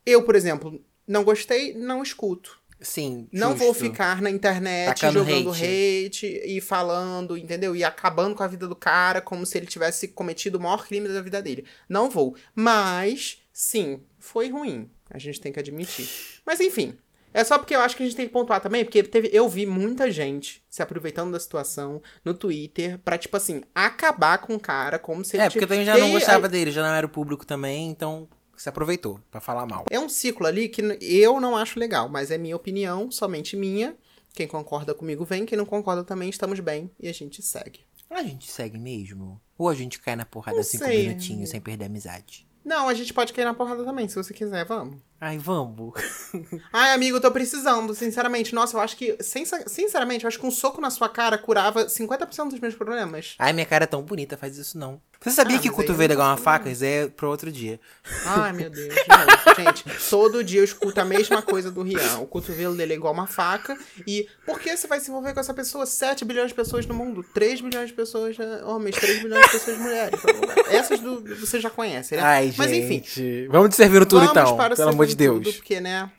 Eu, por exemplo, não gostei, não escuto. Sim. Não justo. vou ficar na internet Tacando jogando hate. hate. e falando, entendeu? E acabando com a vida do cara como se ele tivesse cometido o maior crime da vida dele. Não vou. Mas, sim, foi ruim. A gente tem que admitir. Mas enfim. É só porque eu acho que a gente tem que pontuar também, porque teve, eu vi muita gente se aproveitando da situação no Twitter pra, tipo assim, acabar com o cara como se ele É, porque eu também já não aí, gostava dele, já não era o público também, então se aproveitou pra falar mal. É um ciclo ali que eu não acho legal, mas é minha opinião, somente minha. Quem concorda comigo vem, quem não concorda também, estamos bem e a gente segue. A gente segue mesmo? Ou a gente cai na porrada Não cinco sei. minutinhos sem perder a amizade? Não, a gente pode cair na porrada também, se você quiser, vamos. Ai, vamos. Ai, amigo, tô precisando, sinceramente. Nossa, eu acho que, sincer- sinceramente, eu acho que um soco na sua cara curava 50% dos meus problemas. Ai, minha cara é tão bonita, faz isso não. Você sabia Ah, que cotovelo é igual uma faca? Isso é pro outro dia. Ai, meu Deus. Não, gente, todo dia eu escuto a mesma coisa do Rian. O cotovelo dele é igual uma faca. E por que você vai se envolver com essa pessoa? 7 bilhões de pessoas no mundo, 3 bilhões de pessoas eh, homens, 3 bilhões de pessoas mulheres. Essas do, você já conhece, né? Ai, Mas enfim, gente. Vamos de servindo tudo vamos então, pelo amor de Servindo Deus. Tudo, porque, né?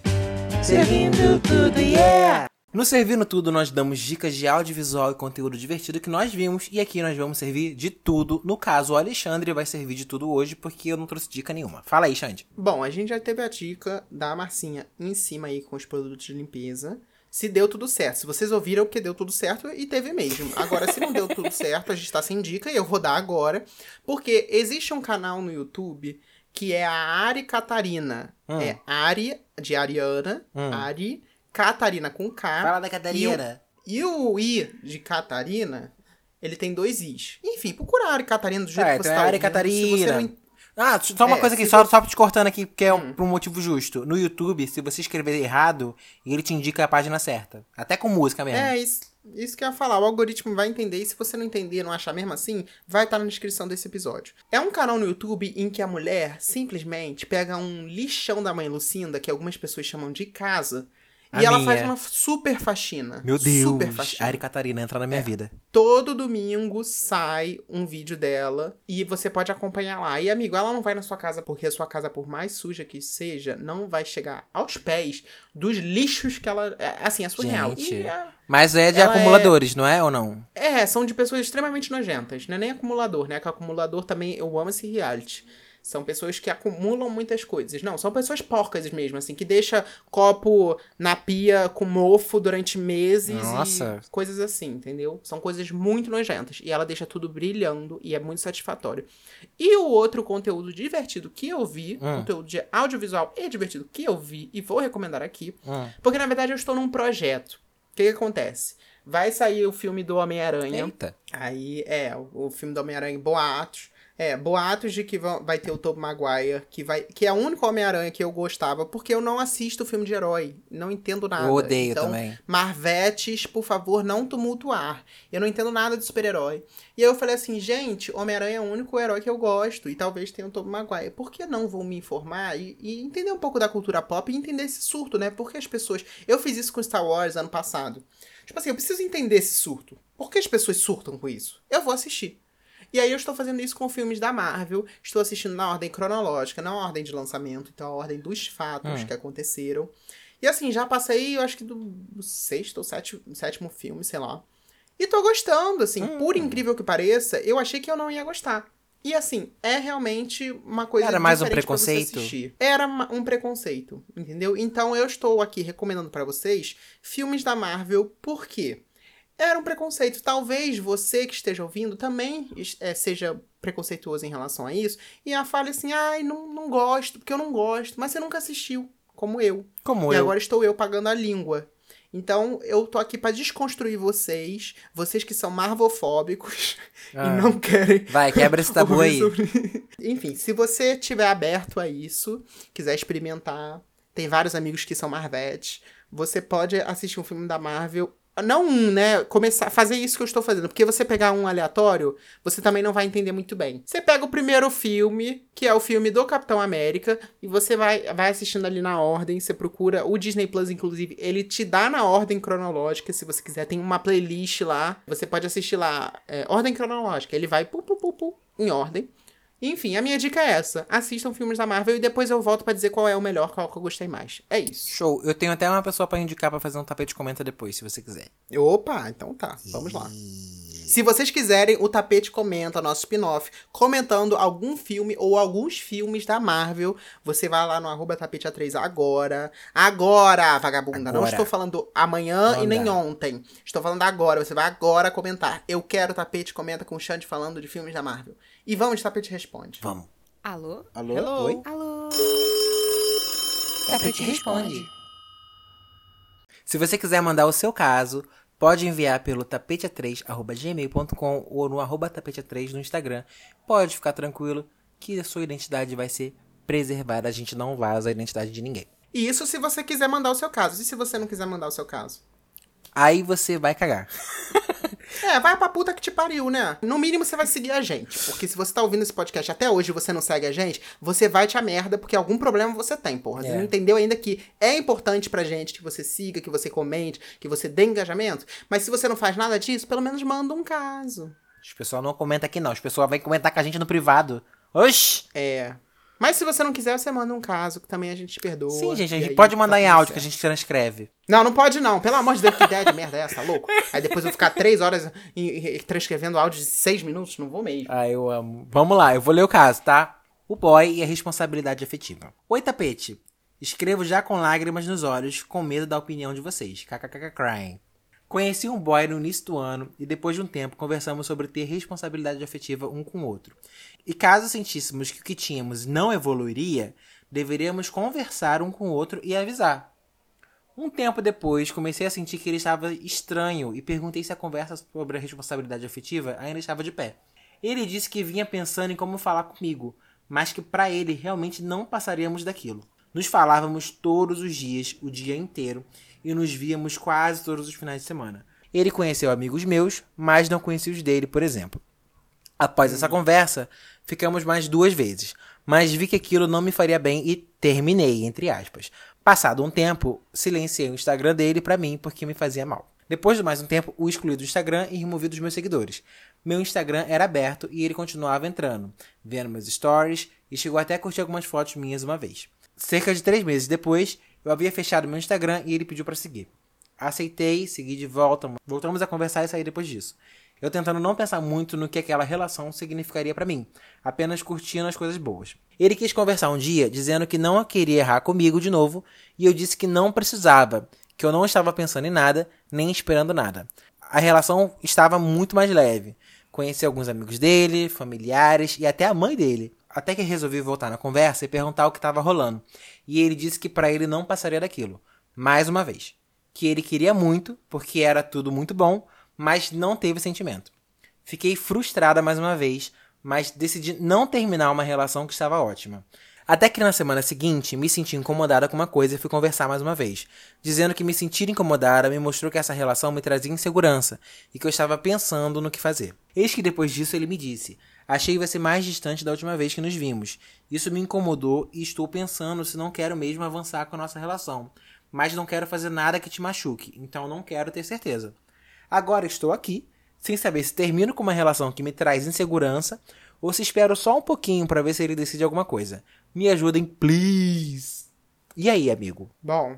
Servindo tudo, yeah! No Servindo Tudo, nós damos dicas de audiovisual e conteúdo divertido que nós vimos, e aqui nós vamos servir de tudo. No caso, o Alexandre vai servir de tudo hoje, porque eu não trouxe dica nenhuma. Fala aí, Xande. Bom, a gente já teve a dica da Marcinha em cima aí com os produtos de limpeza. Se deu tudo certo. Se vocês ouviram, porque deu tudo certo e teve mesmo. Agora, se não deu tudo certo, a gente tá sem dica e eu vou dar agora. Porque existe um canal no YouTube que é a Ari Catarina. Hum. É Ari, de Ariana, Hum. Ari Catarina com K. Fala da Catarina. E o I de Catarina, ele tem dois Is. Enfim, procura a Ari Catarina do jeito É, que você então é tá Ari ouvindo. Se você Catarina. não Ah, só uma É, coisa aqui, só, só te cortando aqui, porque é um- Hum. por um motivo justo. No YouTube, se você escrever errado, ele te indica a página certa. Até com música mesmo. É, isso, isso que eu ia falar. O algoritmo vai entender. E se você não entender, não achar mesmo assim, vai estar na descrição desse episódio. É um canal no YouTube em que a mulher simplesmente pega um lixão da mãe Lucinda, que algumas pessoas chamam de casa, A e ela minha. faz uma super faxina. Meu Deus, Super faxina. Ari Catarina entra na minha vida. Todo domingo sai um vídeo dela e você pode acompanhar lá. E, amigo, ela não vai na sua casa porque a sua casa, por mais suja que seja, não vai chegar aos pés dos lixos que ela. é, Assim, é surreal. Gente. E é- Mas é de Ela é- acumuladores, não é ou não? É, são de pessoas extremamente nojentas. Não é nem acumulador, né? Que acumulador também, eu amo esse reality. São pessoas que acumulam muitas coisas. Não, são pessoas porcas mesmo, assim, que deixa copo na pia com mofo durante meses Nossa. e coisas assim, entendeu? São coisas muito nojentas. E ela deixa tudo brilhando e é muito satisfatório. E o outro conteúdo divertido que eu vi, Hum. conteúdo de audiovisual e divertido que eu vi e vou recomendar aqui, Hum. porque na verdade eu estou num projeto. O que, que acontece? Vai sair o filme do Homem-Aranha. Aí, é, o, o filme do Homem-Aranha, boatos. É, boatos de que vão- vai ter o Tobey Maguire, que, vai, que é o único Homem-Aranha que eu gostava, porque eu não assisto filme de herói. Não entendo nada. Eu odeio então, também. Marvetes, por favor, não tumultuar. Eu não entendo nada de super-herói. E aí eu falei assim, gente, Homem-Aranha é o único herói que eu gosto. E talvez tenha o Tobey Maguire. Por que não vou me informar e, e entender um pouco da cultura pop e entender esse surto, né? Porque as pessoas... Eu fiz isso com Star Wars ano passado. Tipo assim, eu preciso entender esse surto. Por que as pessoas surtam com isso? Eu vou assistir. E aí eu estou fazendo isso com filmes da Marvel. Estou assistindo na ordem cronológica, não a ordem de lançamento, então a ordem dos fatos Hum. que aconteceram. E assim, já passei, eu acho que do, sexto ou sétimo, sétimo filme, sei lá. E tô gostando, assim. Hum. Por incrível que pareça, eu achei que eu não ia gostar. E assim, é realmente uma coisa Era mais um preconceito? Era um preconceito, entendeu? Então eu estou aqui recomendando pra vocês filmes da Marvel, por quê? Era um preconceito. Talvez você que esteja ouvindo também eh, seja preconceituoso em relação a isso. E a fale assim, ai, não, não gosto, porque eu não gosto. Mas você nunca assistiu, como eu. Como e eu. agora estou eu pagando a língua. Então, eu tô aqui pra desconstruir vocês, vocês que são marvofóbicos Ah. e não querem. Vai, quebra esse tabu aí. sobre- Enfim, se você tiver aberto a isso, quiser experimentar, tem vários amigos que são Marvetes, você pode assistir um filme da Marvel. Não um, né? Começar a fazer isso que eu estou fazendo. Porque você pegar um aleatório, você também não vai entender muito bem. Você pega o primeiro filme, que é o filme do Capitão América, e você vai, vai assistindo ali na ordem. Você procura. O Disney Plus, inclusive, ele te dá na ordem cronológica, se você quiser. Tem uma playlist lá. Você pode assistir lá. é, ordem cronológica. Ele vai pu, pu, pu, pu, em ordem. Enfim, a minha dica é essa. Assistam filmes da Marvel e depois eu volto pra dizer qual é o melhor, qual que eu gostei mais. É isso. Show. Eu tenho até uma pessoa pra indicar pra fazer um tapete comenta depois, se você quiser. Opa, então tá. Vamos lá. Se vocês quiserem, o Tapete comenta, nosso spin-off, comentando algum filme ou alguns filmes da Marvel, você vai lá no arroba tapete A3 agora. Agora, vagabunda. Não Agora. estou falando amanhã e nem ontem. Estou falando agora. Você vai agora comentar. Eu quero Tapete comenta com o Xande falando de filmes da Marvel. E vamos de Tapete Responde. Vamos. Alô? Alô? Hello. Oi? Alô? Tapete responde. Se você quiser mandar o seu caso, pode enviar pelo tapete3@gmail.com ou no arroba tapete3 no Instagram. Pode ficar tranquilo que a sua identidade vai ser preservada. A gente não vaza a identidade de ninguém. E isso se você quiser mandar o seu caso. E se você não quiser mandar o seu caso? Aí você vai cagar. É, vai pra puta que te pariu, né? No mínimo você vai seguir a gente. Porque se você tá ouvindo esse podcast até hoje e você não segue a gente, você vai te a merda, porque algum problema você tem, porra. Você É. não entendeu ainda que é importante pra gente que você siga, que você comente, que você dê engajamento. Mas se você não faz nada disso, pelo menos manda um caso. Os pessoal não comenta aqui não. Os pessoal vai comentar com a gente no privado. Oxi! É. Mas se você não quiser, você manda um caso, que também a gente te perdoa. Sim, gente, a gente pode tá mandar em tudo áudio que a certo. gente transcreve. Não, não pode não. Pelo amor de Deus, que ideia de merda é essa, louco? Aí depois eu ficar três horas em- em- transcrevendo áudio de seis minutos, não vou mesmo. Ah, eu amo. Vamos lá, eu vou ler o caso, tá? O boy e a responsabilidade afetiva. Oi, tapete. Escrevo já com lágrimas nos olhos, com medo da opinião de vocês. KKK crying. Conheci um boy no início do ano e depois de um tempo conversamos sobre ter responsabilidade afetiva um com o outro. E caso sentíssemos que o que tínhamos não evoluiria, deveríamos conversar um com o outro e avisar. Um tempo depois, comecei a sentir que ele estava estranho e perguntei se a conversa sobre a responsabilidade afetiva ainda estava de pé. Ele disse que vinha pensando em como falar comigo, mas que para ele realmente não passaríamos daquilo. Nos falávamos todos os dias, o dia inteiro, e nos víamos quase todos os finais de semana. Ele conheceu amigos meus, mas não conhecia os dele, por exemplo. Após essa conversa, ficamos mais duas vezes, mas vi que aquilo não me faria bem e terminei, entre aspas. Passado um tempo, silenciei o Instagram dele pra mim porque me fazia mal. Depois de mais um tempo, o excluí do Instagram e removi dos meus seguidores. Meu Instagram era aberto e ele continuava entrando, vendo meus stories e chegou até a curtir algumas fotos minhas uma vez. Cerca de três meses depois, eu havia fechado meu Instagram e ele pediu pra seguir. Aceitei, segui de volta, voltamos a conversar e sair depois disso. eu tentando não pensar muito no que aquela relação significaria para mim, apenas curtindo as coisas boas. Ele quis conversar um dia dizendo que não queria errar comigo de novo e eu disse que não precisava, que eu não estava pensando em nada, nem esperando nada. A relação estava muito mais leve. Conheci alguns amigos dele, familiares e até a mãe dele. Até que resolvi voltar na conversa e perguntar o que estava rolando. E ele disse que para ele não passaria daquilo. Mais uma vez. Que ele queria muito, porque era tudo muito bom, mas não teve sentimento. Fiquei frustrada mais uma vez, mas decidi não terminar uma relação que estava ótima. Até que na semana seguinte me senti incomodada com uma coisa e fui conversar mais uma vez, dizendo que me sentir incomodada me mostrou que essa relação me trazia insegurança e que eu estava pensando no que fazer. Eis que depois disso ele me disse: Achei você mais distante da última vez que nos vimos. Isso me incomodou e estou pensando se não quero mesmo avançar com a nossa relação. Mas não quero fazer nada que te machuque, então não quero ter certeza. Agora estou aqui, sem saber se termino com uma relação que me traz insegurança ou se espero só um pouquinho para ver se ele decide alguma coisa. Me ajudem, please. E aí, amigo? Bom,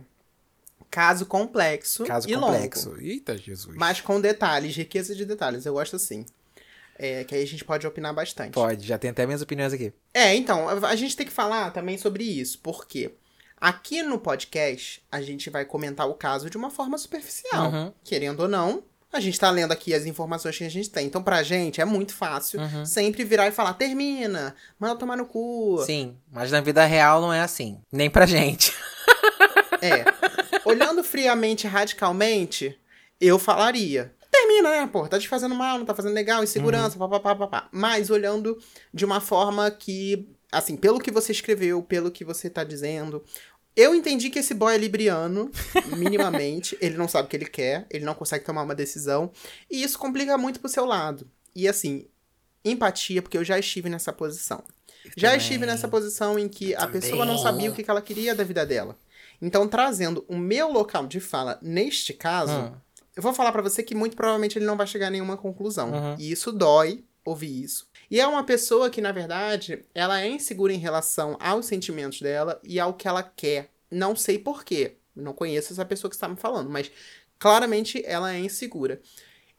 caso complexo Caso e complexo. longo. Eita, Jesus. Mas com detalhes, riqueza de detalhes. Eu gosto assim. É, que aí a gente pode opinar bastante. Pode, já tem até minhas opiniões aqui. É, então, a gente tem que falar também sobre isso, porque aqui no podcast a gente vai comentar o caso de uma forma superficial. Uhum. Querendo ou não, a gente tá lendo aqui as informações que a gente tem. Então, pra gente é muito fácil Uhum. sempre virar e falar: termina, manda tomar no cu. Sim, mas na vida real não é assim. Nem pra gente. É. Olhando friamente, radicalmente, eu falaria. Né, pô? Tá te fazendo mal, não tá fazendo legal, insegurança, papapá, papá. Mas olhando de uma forma que, assim, pelo que você escreveu, pelo que você tá dizendo, eu entendi que esse boy é libriano, minimamente. ele não sabe o que ele quer, ele não consegue tomar uma decisão. E isso complica muito pro seu lado. E assim, empatia, porque eu já estive nessa posição. Já também. estive nessa posição em que a também. pessoa não sabia o que que ela queria da vida dela. Então, trazendo o meu local de fala neste caso, Hum. Eu vou falar pra você que muito provavelmente ele não vai chegar a nenhuma conclusão. Uhum. E isso dói ouvir isso. E é uma pessoa que, na verdade, ela é insegura em relação aos sentimentos dela e ao que ela quer. Não sei porquê. Não conheço essa pessoa que está me falando, mas claramente ela é insegura.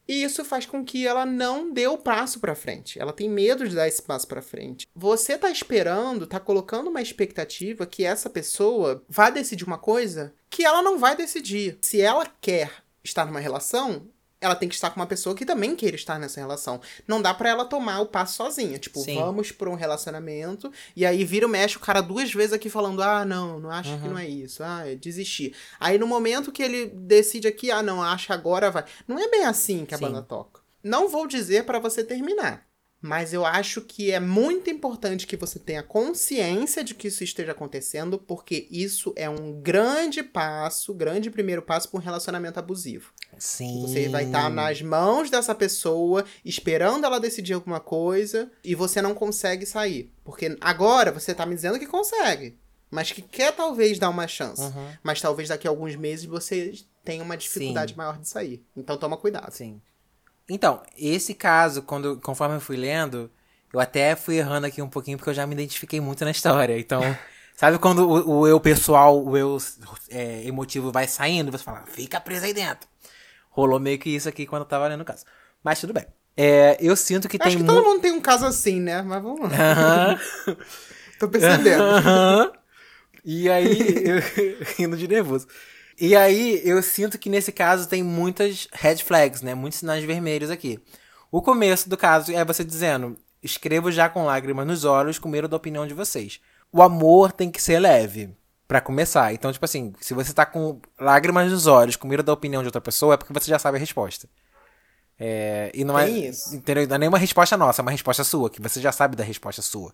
E isso faz com que ela não dê o passo pra frente. Ela tem medo de dar esse passo pra frente. Você tá esperando, tá colocando uma expectativa que essa pessoa vá decidir uma coisa que ela não vai decidir. Se ela quer estar numa relação, ela tem que estar com uma pessoa que também queira estar nessa relação. Não dá pra ela tomar o passo sozinha. Tipo, Sim. vamos pra um relacionamento e aí vira o mexe o cara duas vezes aqui falando: "Ah, não, não acho que não é isso. Ah, eu desisti". Aí no momento que ele decide aqui: "Ah, não, acho que agora vai". Não é bem assim que a Sim. banda toca. Não vou dizer pra você terminar, mas eu acho que é muito importante que você tenha consciência de que isso esteja acontecendo, porque isso é um grande passo, grande primeiro passo para um relacionamento abusivo. Sim. Você vai estar nas mãos dessa pessoa, esperando ela decidir alguma coisa, e você não consegue sair. Porque agora você tá me dizendo que consegue, mas que quer talvez dar uma chance. Uhum. Mas talvez daqui a alguns meses você tenha uma dificuldade maior de sair. Então toma cuidado. Sim. Então, esse caso, quando, conforme eu fui lendo, eu até fui errando aqui um pouquinho, porque eu já me identifiquei muito na história. Então, sabe quando o, o eu pessoal, o eu é, emotivo vai saindo, você fala, fica preso aí dentro. Rolou meio que isso aqui quando eu tava lendo o caso. Mas tudo bem. É, eu sinto que Acho tem que mu- todo mundo tem um caso assim, né? Mas vamos lá. Aham. Tô percebendo. Aham. E aí, eu, rindo de nervoso. E aí, eu sinto que nesse caso tem muitas red flags, né? Muitos sinais vermelhos aqui. O começo do caso é você dizendo: escrevo já com lágrimas nos olhos, com medo da opinião de vocês. O amor tem que ser leve, pra começar. Então, tipo assim, se você tá com lágrimas nos olhos, com medo da opinião de outra pessoa, é porque você já sabe a resposta. É, e não Tem é, isso. entendeu? Não é nenhuma resposta nossa, é uma resposta sua, que você já sabe da resposta sua.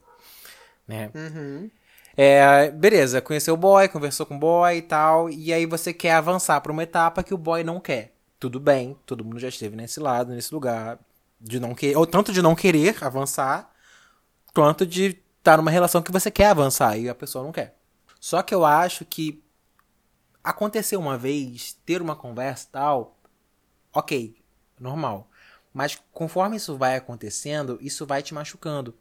Né? Uhum. É, beleza, conheceu o boy, conversou com o boy e tal, e aí você quer avançar pra uma etapa que o boy não quer. Tudo bem, todo mundo já esteve nesse lado, nesse lugar, de não querer, ou tanto de não querer avançar, quanto de estar numa relação que você quer avançar e a pessoa não quer. Só que eu acho que acontecer uma vez, ter uma conversa tal, ok, normal. Mas conforme isso vai acontecendo, isso vai te machucando.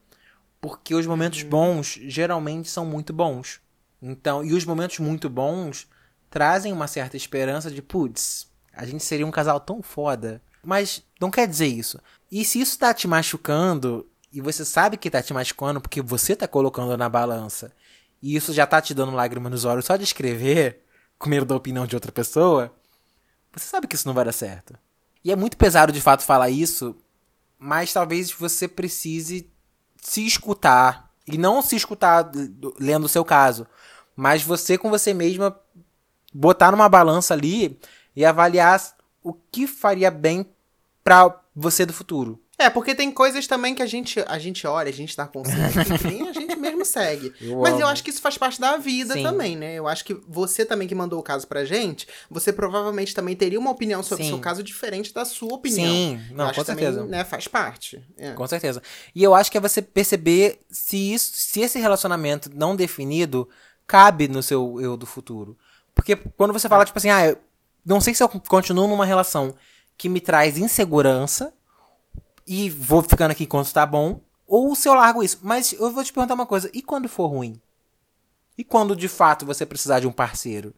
Porque os momentos bons geralmente são muito bons. Então, e os momentos muito bons trazem uma certa esperança de, putz, a gente seria um casal tão foda. Mas não quer dizer isso. E se isso tá te machucando, e você sabe que tá te machucando porque você tá colocando na balança, e isso já tá te dando lágrima nos olhos só de escrever, com medo da opinião de outra pessoa, você sabe que isso não vai dar certo. E é muito pesado de fato falar isso, mas talvez você precise se escutar. E não se escutar lendo o seu caso, mas você com você mesma botar numa balança ali e avaliar o que faria bem para você do futuro. É, porque tem coisas também que a gente, a gente olha, a gente tá consciente, que nem a gente mesmo segue. Eu Mas amo. eu acho que isso faz parte da vida Sim. também, né? Eu acho que você também que mandou o caso pra gente, você provavelmente também teria uma opinião sobre o seu caso diferente da sua opinião. Sim, Eu não, acho com que também, certeza. né, faz parte. É. Com certeza. E eu acho que é você perceber se isso, se esse relacionamento não definido cabe no seu eu do futuro. Porque quando você fala, tipo assim, ah, eu não sei se eu continuo numa relação que me traz insegurança e vou ficando aqui enquanto tá bom, ou se eu largo isso. Mas eu vou te perguntar uma coisa, e quando for ruim? E quando de fato você precisar de um parceiro?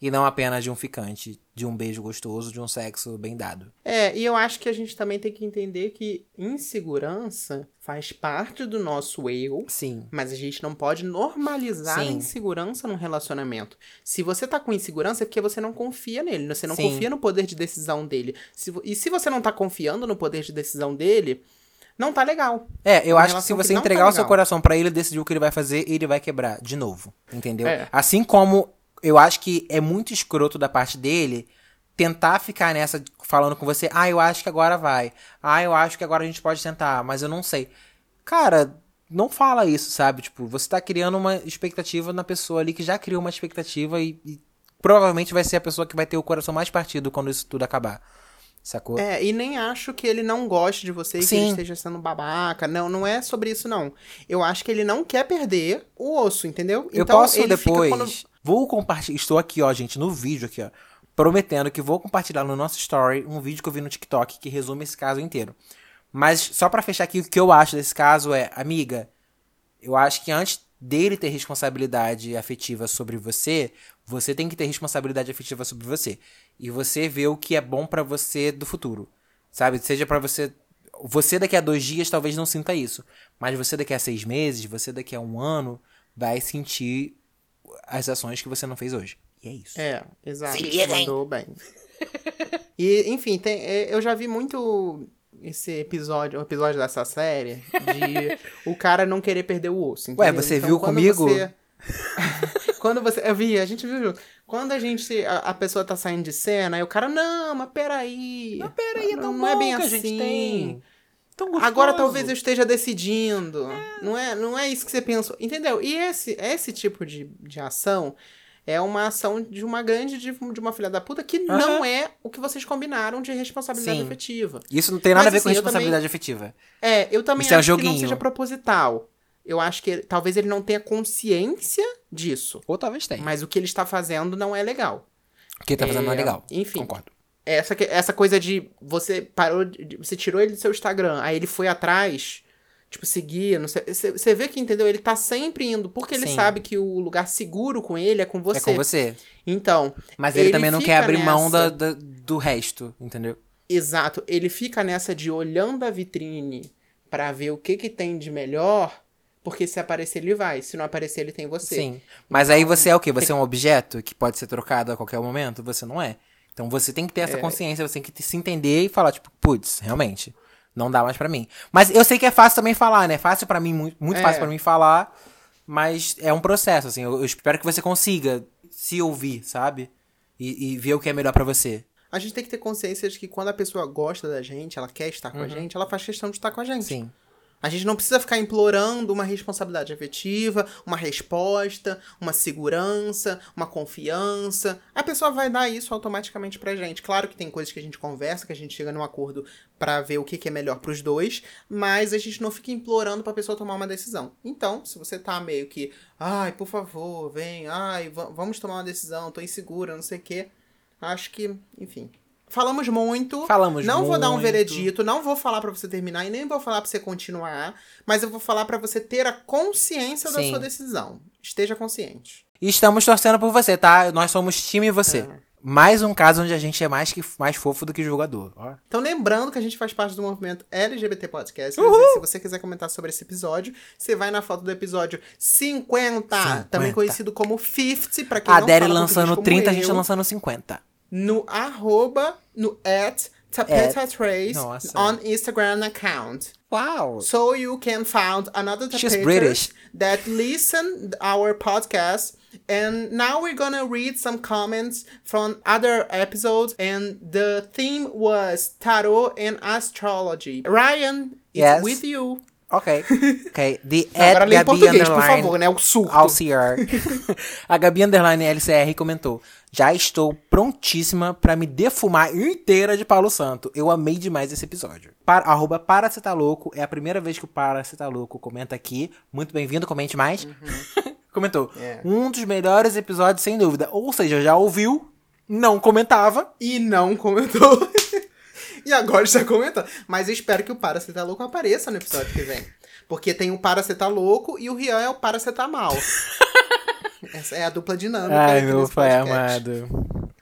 E não apenas de um ficante, de um beijo gostoso, de um sexo bem dado. É, e eu acho que a gente também tem que entender que insegurança faz parte do nosso eu, Sim. mas a gente não pode normalizar a Sim. insegurança num relacionamento. Se você tá com insegurança é porque você não confia nele, né? você não Sim. confia no poder de decisão dele. Se e se você não tá confiando no poder de decisão dele, não tá legal. É, eu Uma acho que se que você não tá entregar o seu coração pra ele decidir o que ele vai fazer, ele vai quebrar de novo. Entendeu? É. Assim como eu acho que é muito escroto da parte dele tentar ficar nessa falando com você, ah, eu acho que agora vai. Ah, eu acho que agora a gente pode tentar, mas eu não sei. Cara, não fala isso, sabe? Tipo, você tá criando uma expectativa na pessoa ali que já criou uma expectativa e, e provavelmente vai ser a pessoa que vai ter o coração mais partido quando isso tudo acabar. Sacou? É, e nem acho que ele não goste de você e que ele esteja sendo babaca. Não, não é sobre isso, não. Eu acho que ele não quer perder o osso, entendeu? Eu Então, posso ele fica depois. quando- Vou compartilhar. Estou aqui, ó, gente, no vídeo aqui, ó. Prometendo que vou compartilhar no nosso story um vídeo que eu vi no TikTok que resume esse caso inteiro. Mas só pra fechar aqui, o que eu acho desse caso é, amiga, eu acho que antes dele ter responsabilidade afetiva sobre você, você tem que ter responsabilidade afetiva sobre você. E você vê o que é bom pra você do futuro. Sabe? Seja pra você. Você daqui a dois dias talvez não sinta isso. Mas você daqui a seis meses, você daqui a um ano, vai sentir as ações que você não fez hoje. E é isso. É, exato. Se liga, hein? Mandou bem. e, enfim, tem, é, eu já vi muito esse episódio, um episódio dessa série, de o cara não querer perder o osso. Ué, entendeu? você Então, viu comigo? você- quando você. Eu vi, a gente viu junto. Quando a gente. A, a pessoa tá saindo de cena, aí o cara, não, mas peraí. Mas peraí, é não, tão não é bem que assim. Gostoso. Agora talvez eu esteja decidindo. Não, é, não é isso que você pensou. Entendeu? E esse, esse tipo de, de ação é uma ação de uma grande de, de uma filha da puta que não é o que vocês combinaram de responsabilidade Sim. afetiva. Isso não tem nada Mas, a ver com assim, eu responsabilidade afetiva. É, eu também Isso é um acho que não seja proposital. Eu acho que ele- talvez ele não tenha consciência disso. Ou talvez tenha. Mas o que ele está fazendo não é legal. O que ele tá fazendo não é É, legal. enfim. Concordo. Essa, essa coisa de você parou, de- você tirou ele do seu Instagram, aí ele foi atrás, tipo, seguir, não sei. Você vê que, entendeu? Ele tá sempre indo, porque ele Sim. sabe que o lugar seguro com ele é com você. É com você. Então, Mas ele, Ele também não quer abrir mão da, nessa. da- do resto, entendeu? exato, ele fica nessa de olhando a vitrine pra ver o que que tem de melhor, porque se aparecer ele vai, se não aparecer ele tem você. Sim. Mas aí você é o quê? Você é um objeto que pode ser trocado a qualquer momento? Você não é. Então você tem que ter essa É. consciência, você tem que se entender e falar, tipo, putz, realmente, não dá mais pra mim. Mas eu sei que é fácil também falar, né? Fácil pra mim, muito, muito É. fácil pra mim falar, mas é um processo, assim. Eu, eu espero que você consiga se ouvir, sabe? E, e ver o que é melhor pra você. A gente tem que ter consciência de que quando a pessoa gosta da gente, ela quer estar com a gente, ela faz questão de estar com a gente. Sim. A gente não precisa ficar implorando uma responsabilidade afetiva, uma resposta, uma segurança, uma confiança. A pessoa vai dar isso automaticamente pra gente. Claro que tem coisas que a gente conversa, que a gente chega num acordo pra ver o que, que é melhor pros dois, mas a gente não fica implorando pra pessoa tomar uma decisão. Então, se você tá meio que, ai, por favor, vem, ai, va- vamos tomar uma decisão, tô insegura, não sei o quê. Acho que, enfim. Falamos muito. Falamos Não vou dar um muito. veredito, não vou falar pra você terminar e nem vou falar pra você continuar, mas eu vou falar pra você ter a consciência da Sim. sua decisão. Esteja consciente. E estamos torcendo por você, tá? Nós somos time você. É. Mais um caso onde a gente é mais, que, mais fofo do que julgador. Ó. Então, lembrando que a gente faz parte do movimento LGBT Podcast. Se você quiser comentar sobre esse episódio, você vai na foto do episódio 50, 50. também conhecido como 50, pra quem A não lançando português 30, a gente lançando 50. No arroba, no at Tapeta Trace Nossa. on Instagram account. Wow. So you can find another She's British. that listen our podcast. And now we're gonna read some comments from other episodes. And the theme was tarot and astrology. Ryan, it's Yes. with you. Ok. Ok. The Agora at lê em português, por favor, né? O surto. LCR. a Gabi Underline LCR comentou: Já estou prontíssima pra me defumar inteira de Paulo Santo. Eu amei demais esse episódio. Para, arroba Paracetalouco. É a primeira vez que o Paracetalouco comenta aqui. Muito bem-vindo, comente mais. Comentou. Uhum. É. Um dos melhores episódios, sem dúvida. Ou seja, já ouviu, não comentava. E não comentou. E agora está comentando. Mas eu espero que o Paraceta Louco apareça no episódio que vem. Porque tem o Paraceta Louco e o Rian é o Paraceta Mal. Essa é a dupla dinâmica. Ai, meu nesse pai amado.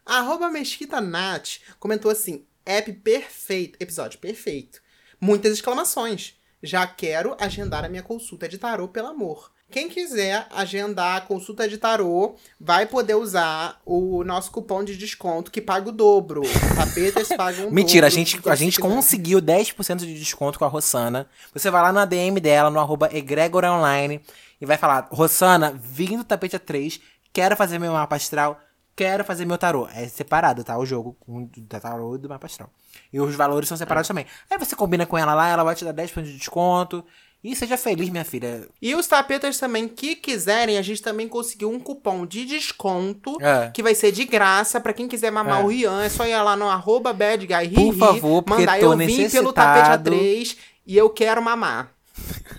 Arroba Mesquita Nat comentou assim: app perfeito, episódio perfeito. Muitas exclamações. Já quero agendar a minha consulta de tarô, pelo amor. Quem quiser agendar a consulta de tarô, vai poder usar o nosso cupom de desconto que paga o dobro. Tapetas pagam o Mentira, a dobro, gente, porque a gente quiser. conseguiu 10% de desconto com a Rossana. Você vai lá na DM dela, no arroba Egregora Online, e vai falar, Rossana, vim do tapete A3, quero fazer meu mapa astral, quero fazer meu tarô. É separado, tá? O jogo do tarô e do mapa astral. E os valores são separados também. Aí você combina com ela lá, ela vai te dar 10% de desconto. E seja feliz, minha filha. E os tapetas também que quiserem, a gente também conseguiu um cupom de desconto É. que vai ser de graça pra quem quiser mamar É. o Rian. É só ir lá no arroba Por favor, porque mandar eu vim pelo tapete necessitado. A3 e eu quero mamar.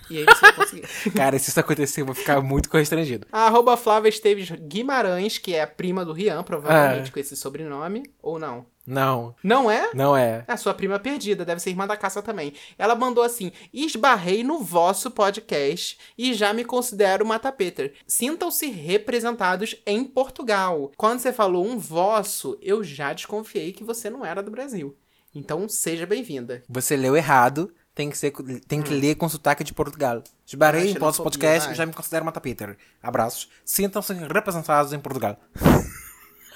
E aí você vai conseguir. Cara, se isso acontecer, eu vou ficar muito constrangido. A arroba Flávia Esteves Guimarães, que é a prima do Rian, provavelmente É. com esse sobrenome, ou não? Não, Não é? não é. É a sua prima perdida, deve ser irmã da caça também. Ela mandou assim: esbarrei no vosso podcast e já me considero uma tapeter. Sintam-se representados em Portugal. Quando você falou um vosso, eu já desconfiei que você não era do Brasil. Então seja bem-vinda. Você leu errado. Tem que, ser, tem que ler com sotaque de Portugal. Esbarrei Ah, em vosso podcast e já me considero uma tapiter. Abraços. Sintam-se representados em Portugal.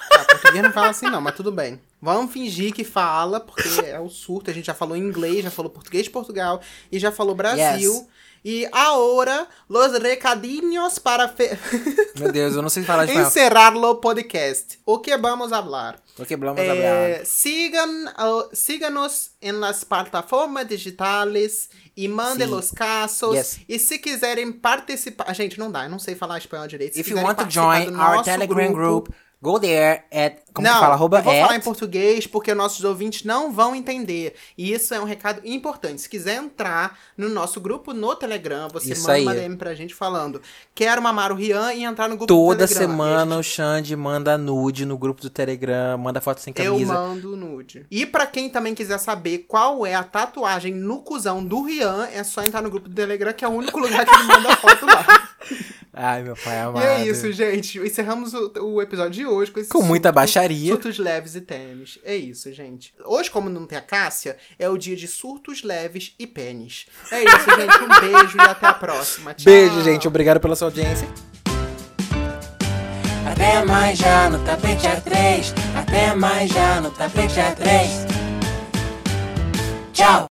Tá, português não fala assim não, mas tudo bem. Vamos fingir que fala, porque é o surto. A gente já falou inglês, já falou português de Portugal e já falou Brasil. Yes. E agora, los recadinhos para fe- Meu Deus, eu não sei falar espanhol. encerrar o podcast. O que vamos falar? Porque vamos hablar. Eh, sigan, uh, síganos en las plataformas digitales e mandem os casos. Yes. E se quiserem participar. Gente, não dá, eu não sei falar espanhol direito. Se If you want to join our Telegram group, go there at. Como não, fala? Arroba eu vou falar em at. português porque nossos ouvintes não vão entender. E isso é um recado importante. Se quiser entrar no nosso grupo no Telegram, você Isso manda aí. uma DM pra gente falando quero mamar o Rian e entrar no grupo do Toda Telegram. semana E a o Xande manda nude no grupo do Telegram, manda foto sem Eu camisa. mando nude. E pra quem também quiser saber qual é a tatuagem no cuzão do Rian, é só entrar no grupo do Telegram, que é o único lugar que ele manda foto lá. Ai, meu pai amado. e é isso, gente. Encerramos o, o episódio de hoje com esse Com muita surto- baixaria. Surtos leves e tênis. É isso, gente. Hoje, como não tem a Cássia, é o dia de surtos leves e pênis. É isso, gente. Um beijo e até a próxima. Tchau. Beijo, gente. Obrigado pela sua audiência. Até mais já no tapete A3. Até mais já no tapete A3. Tchau!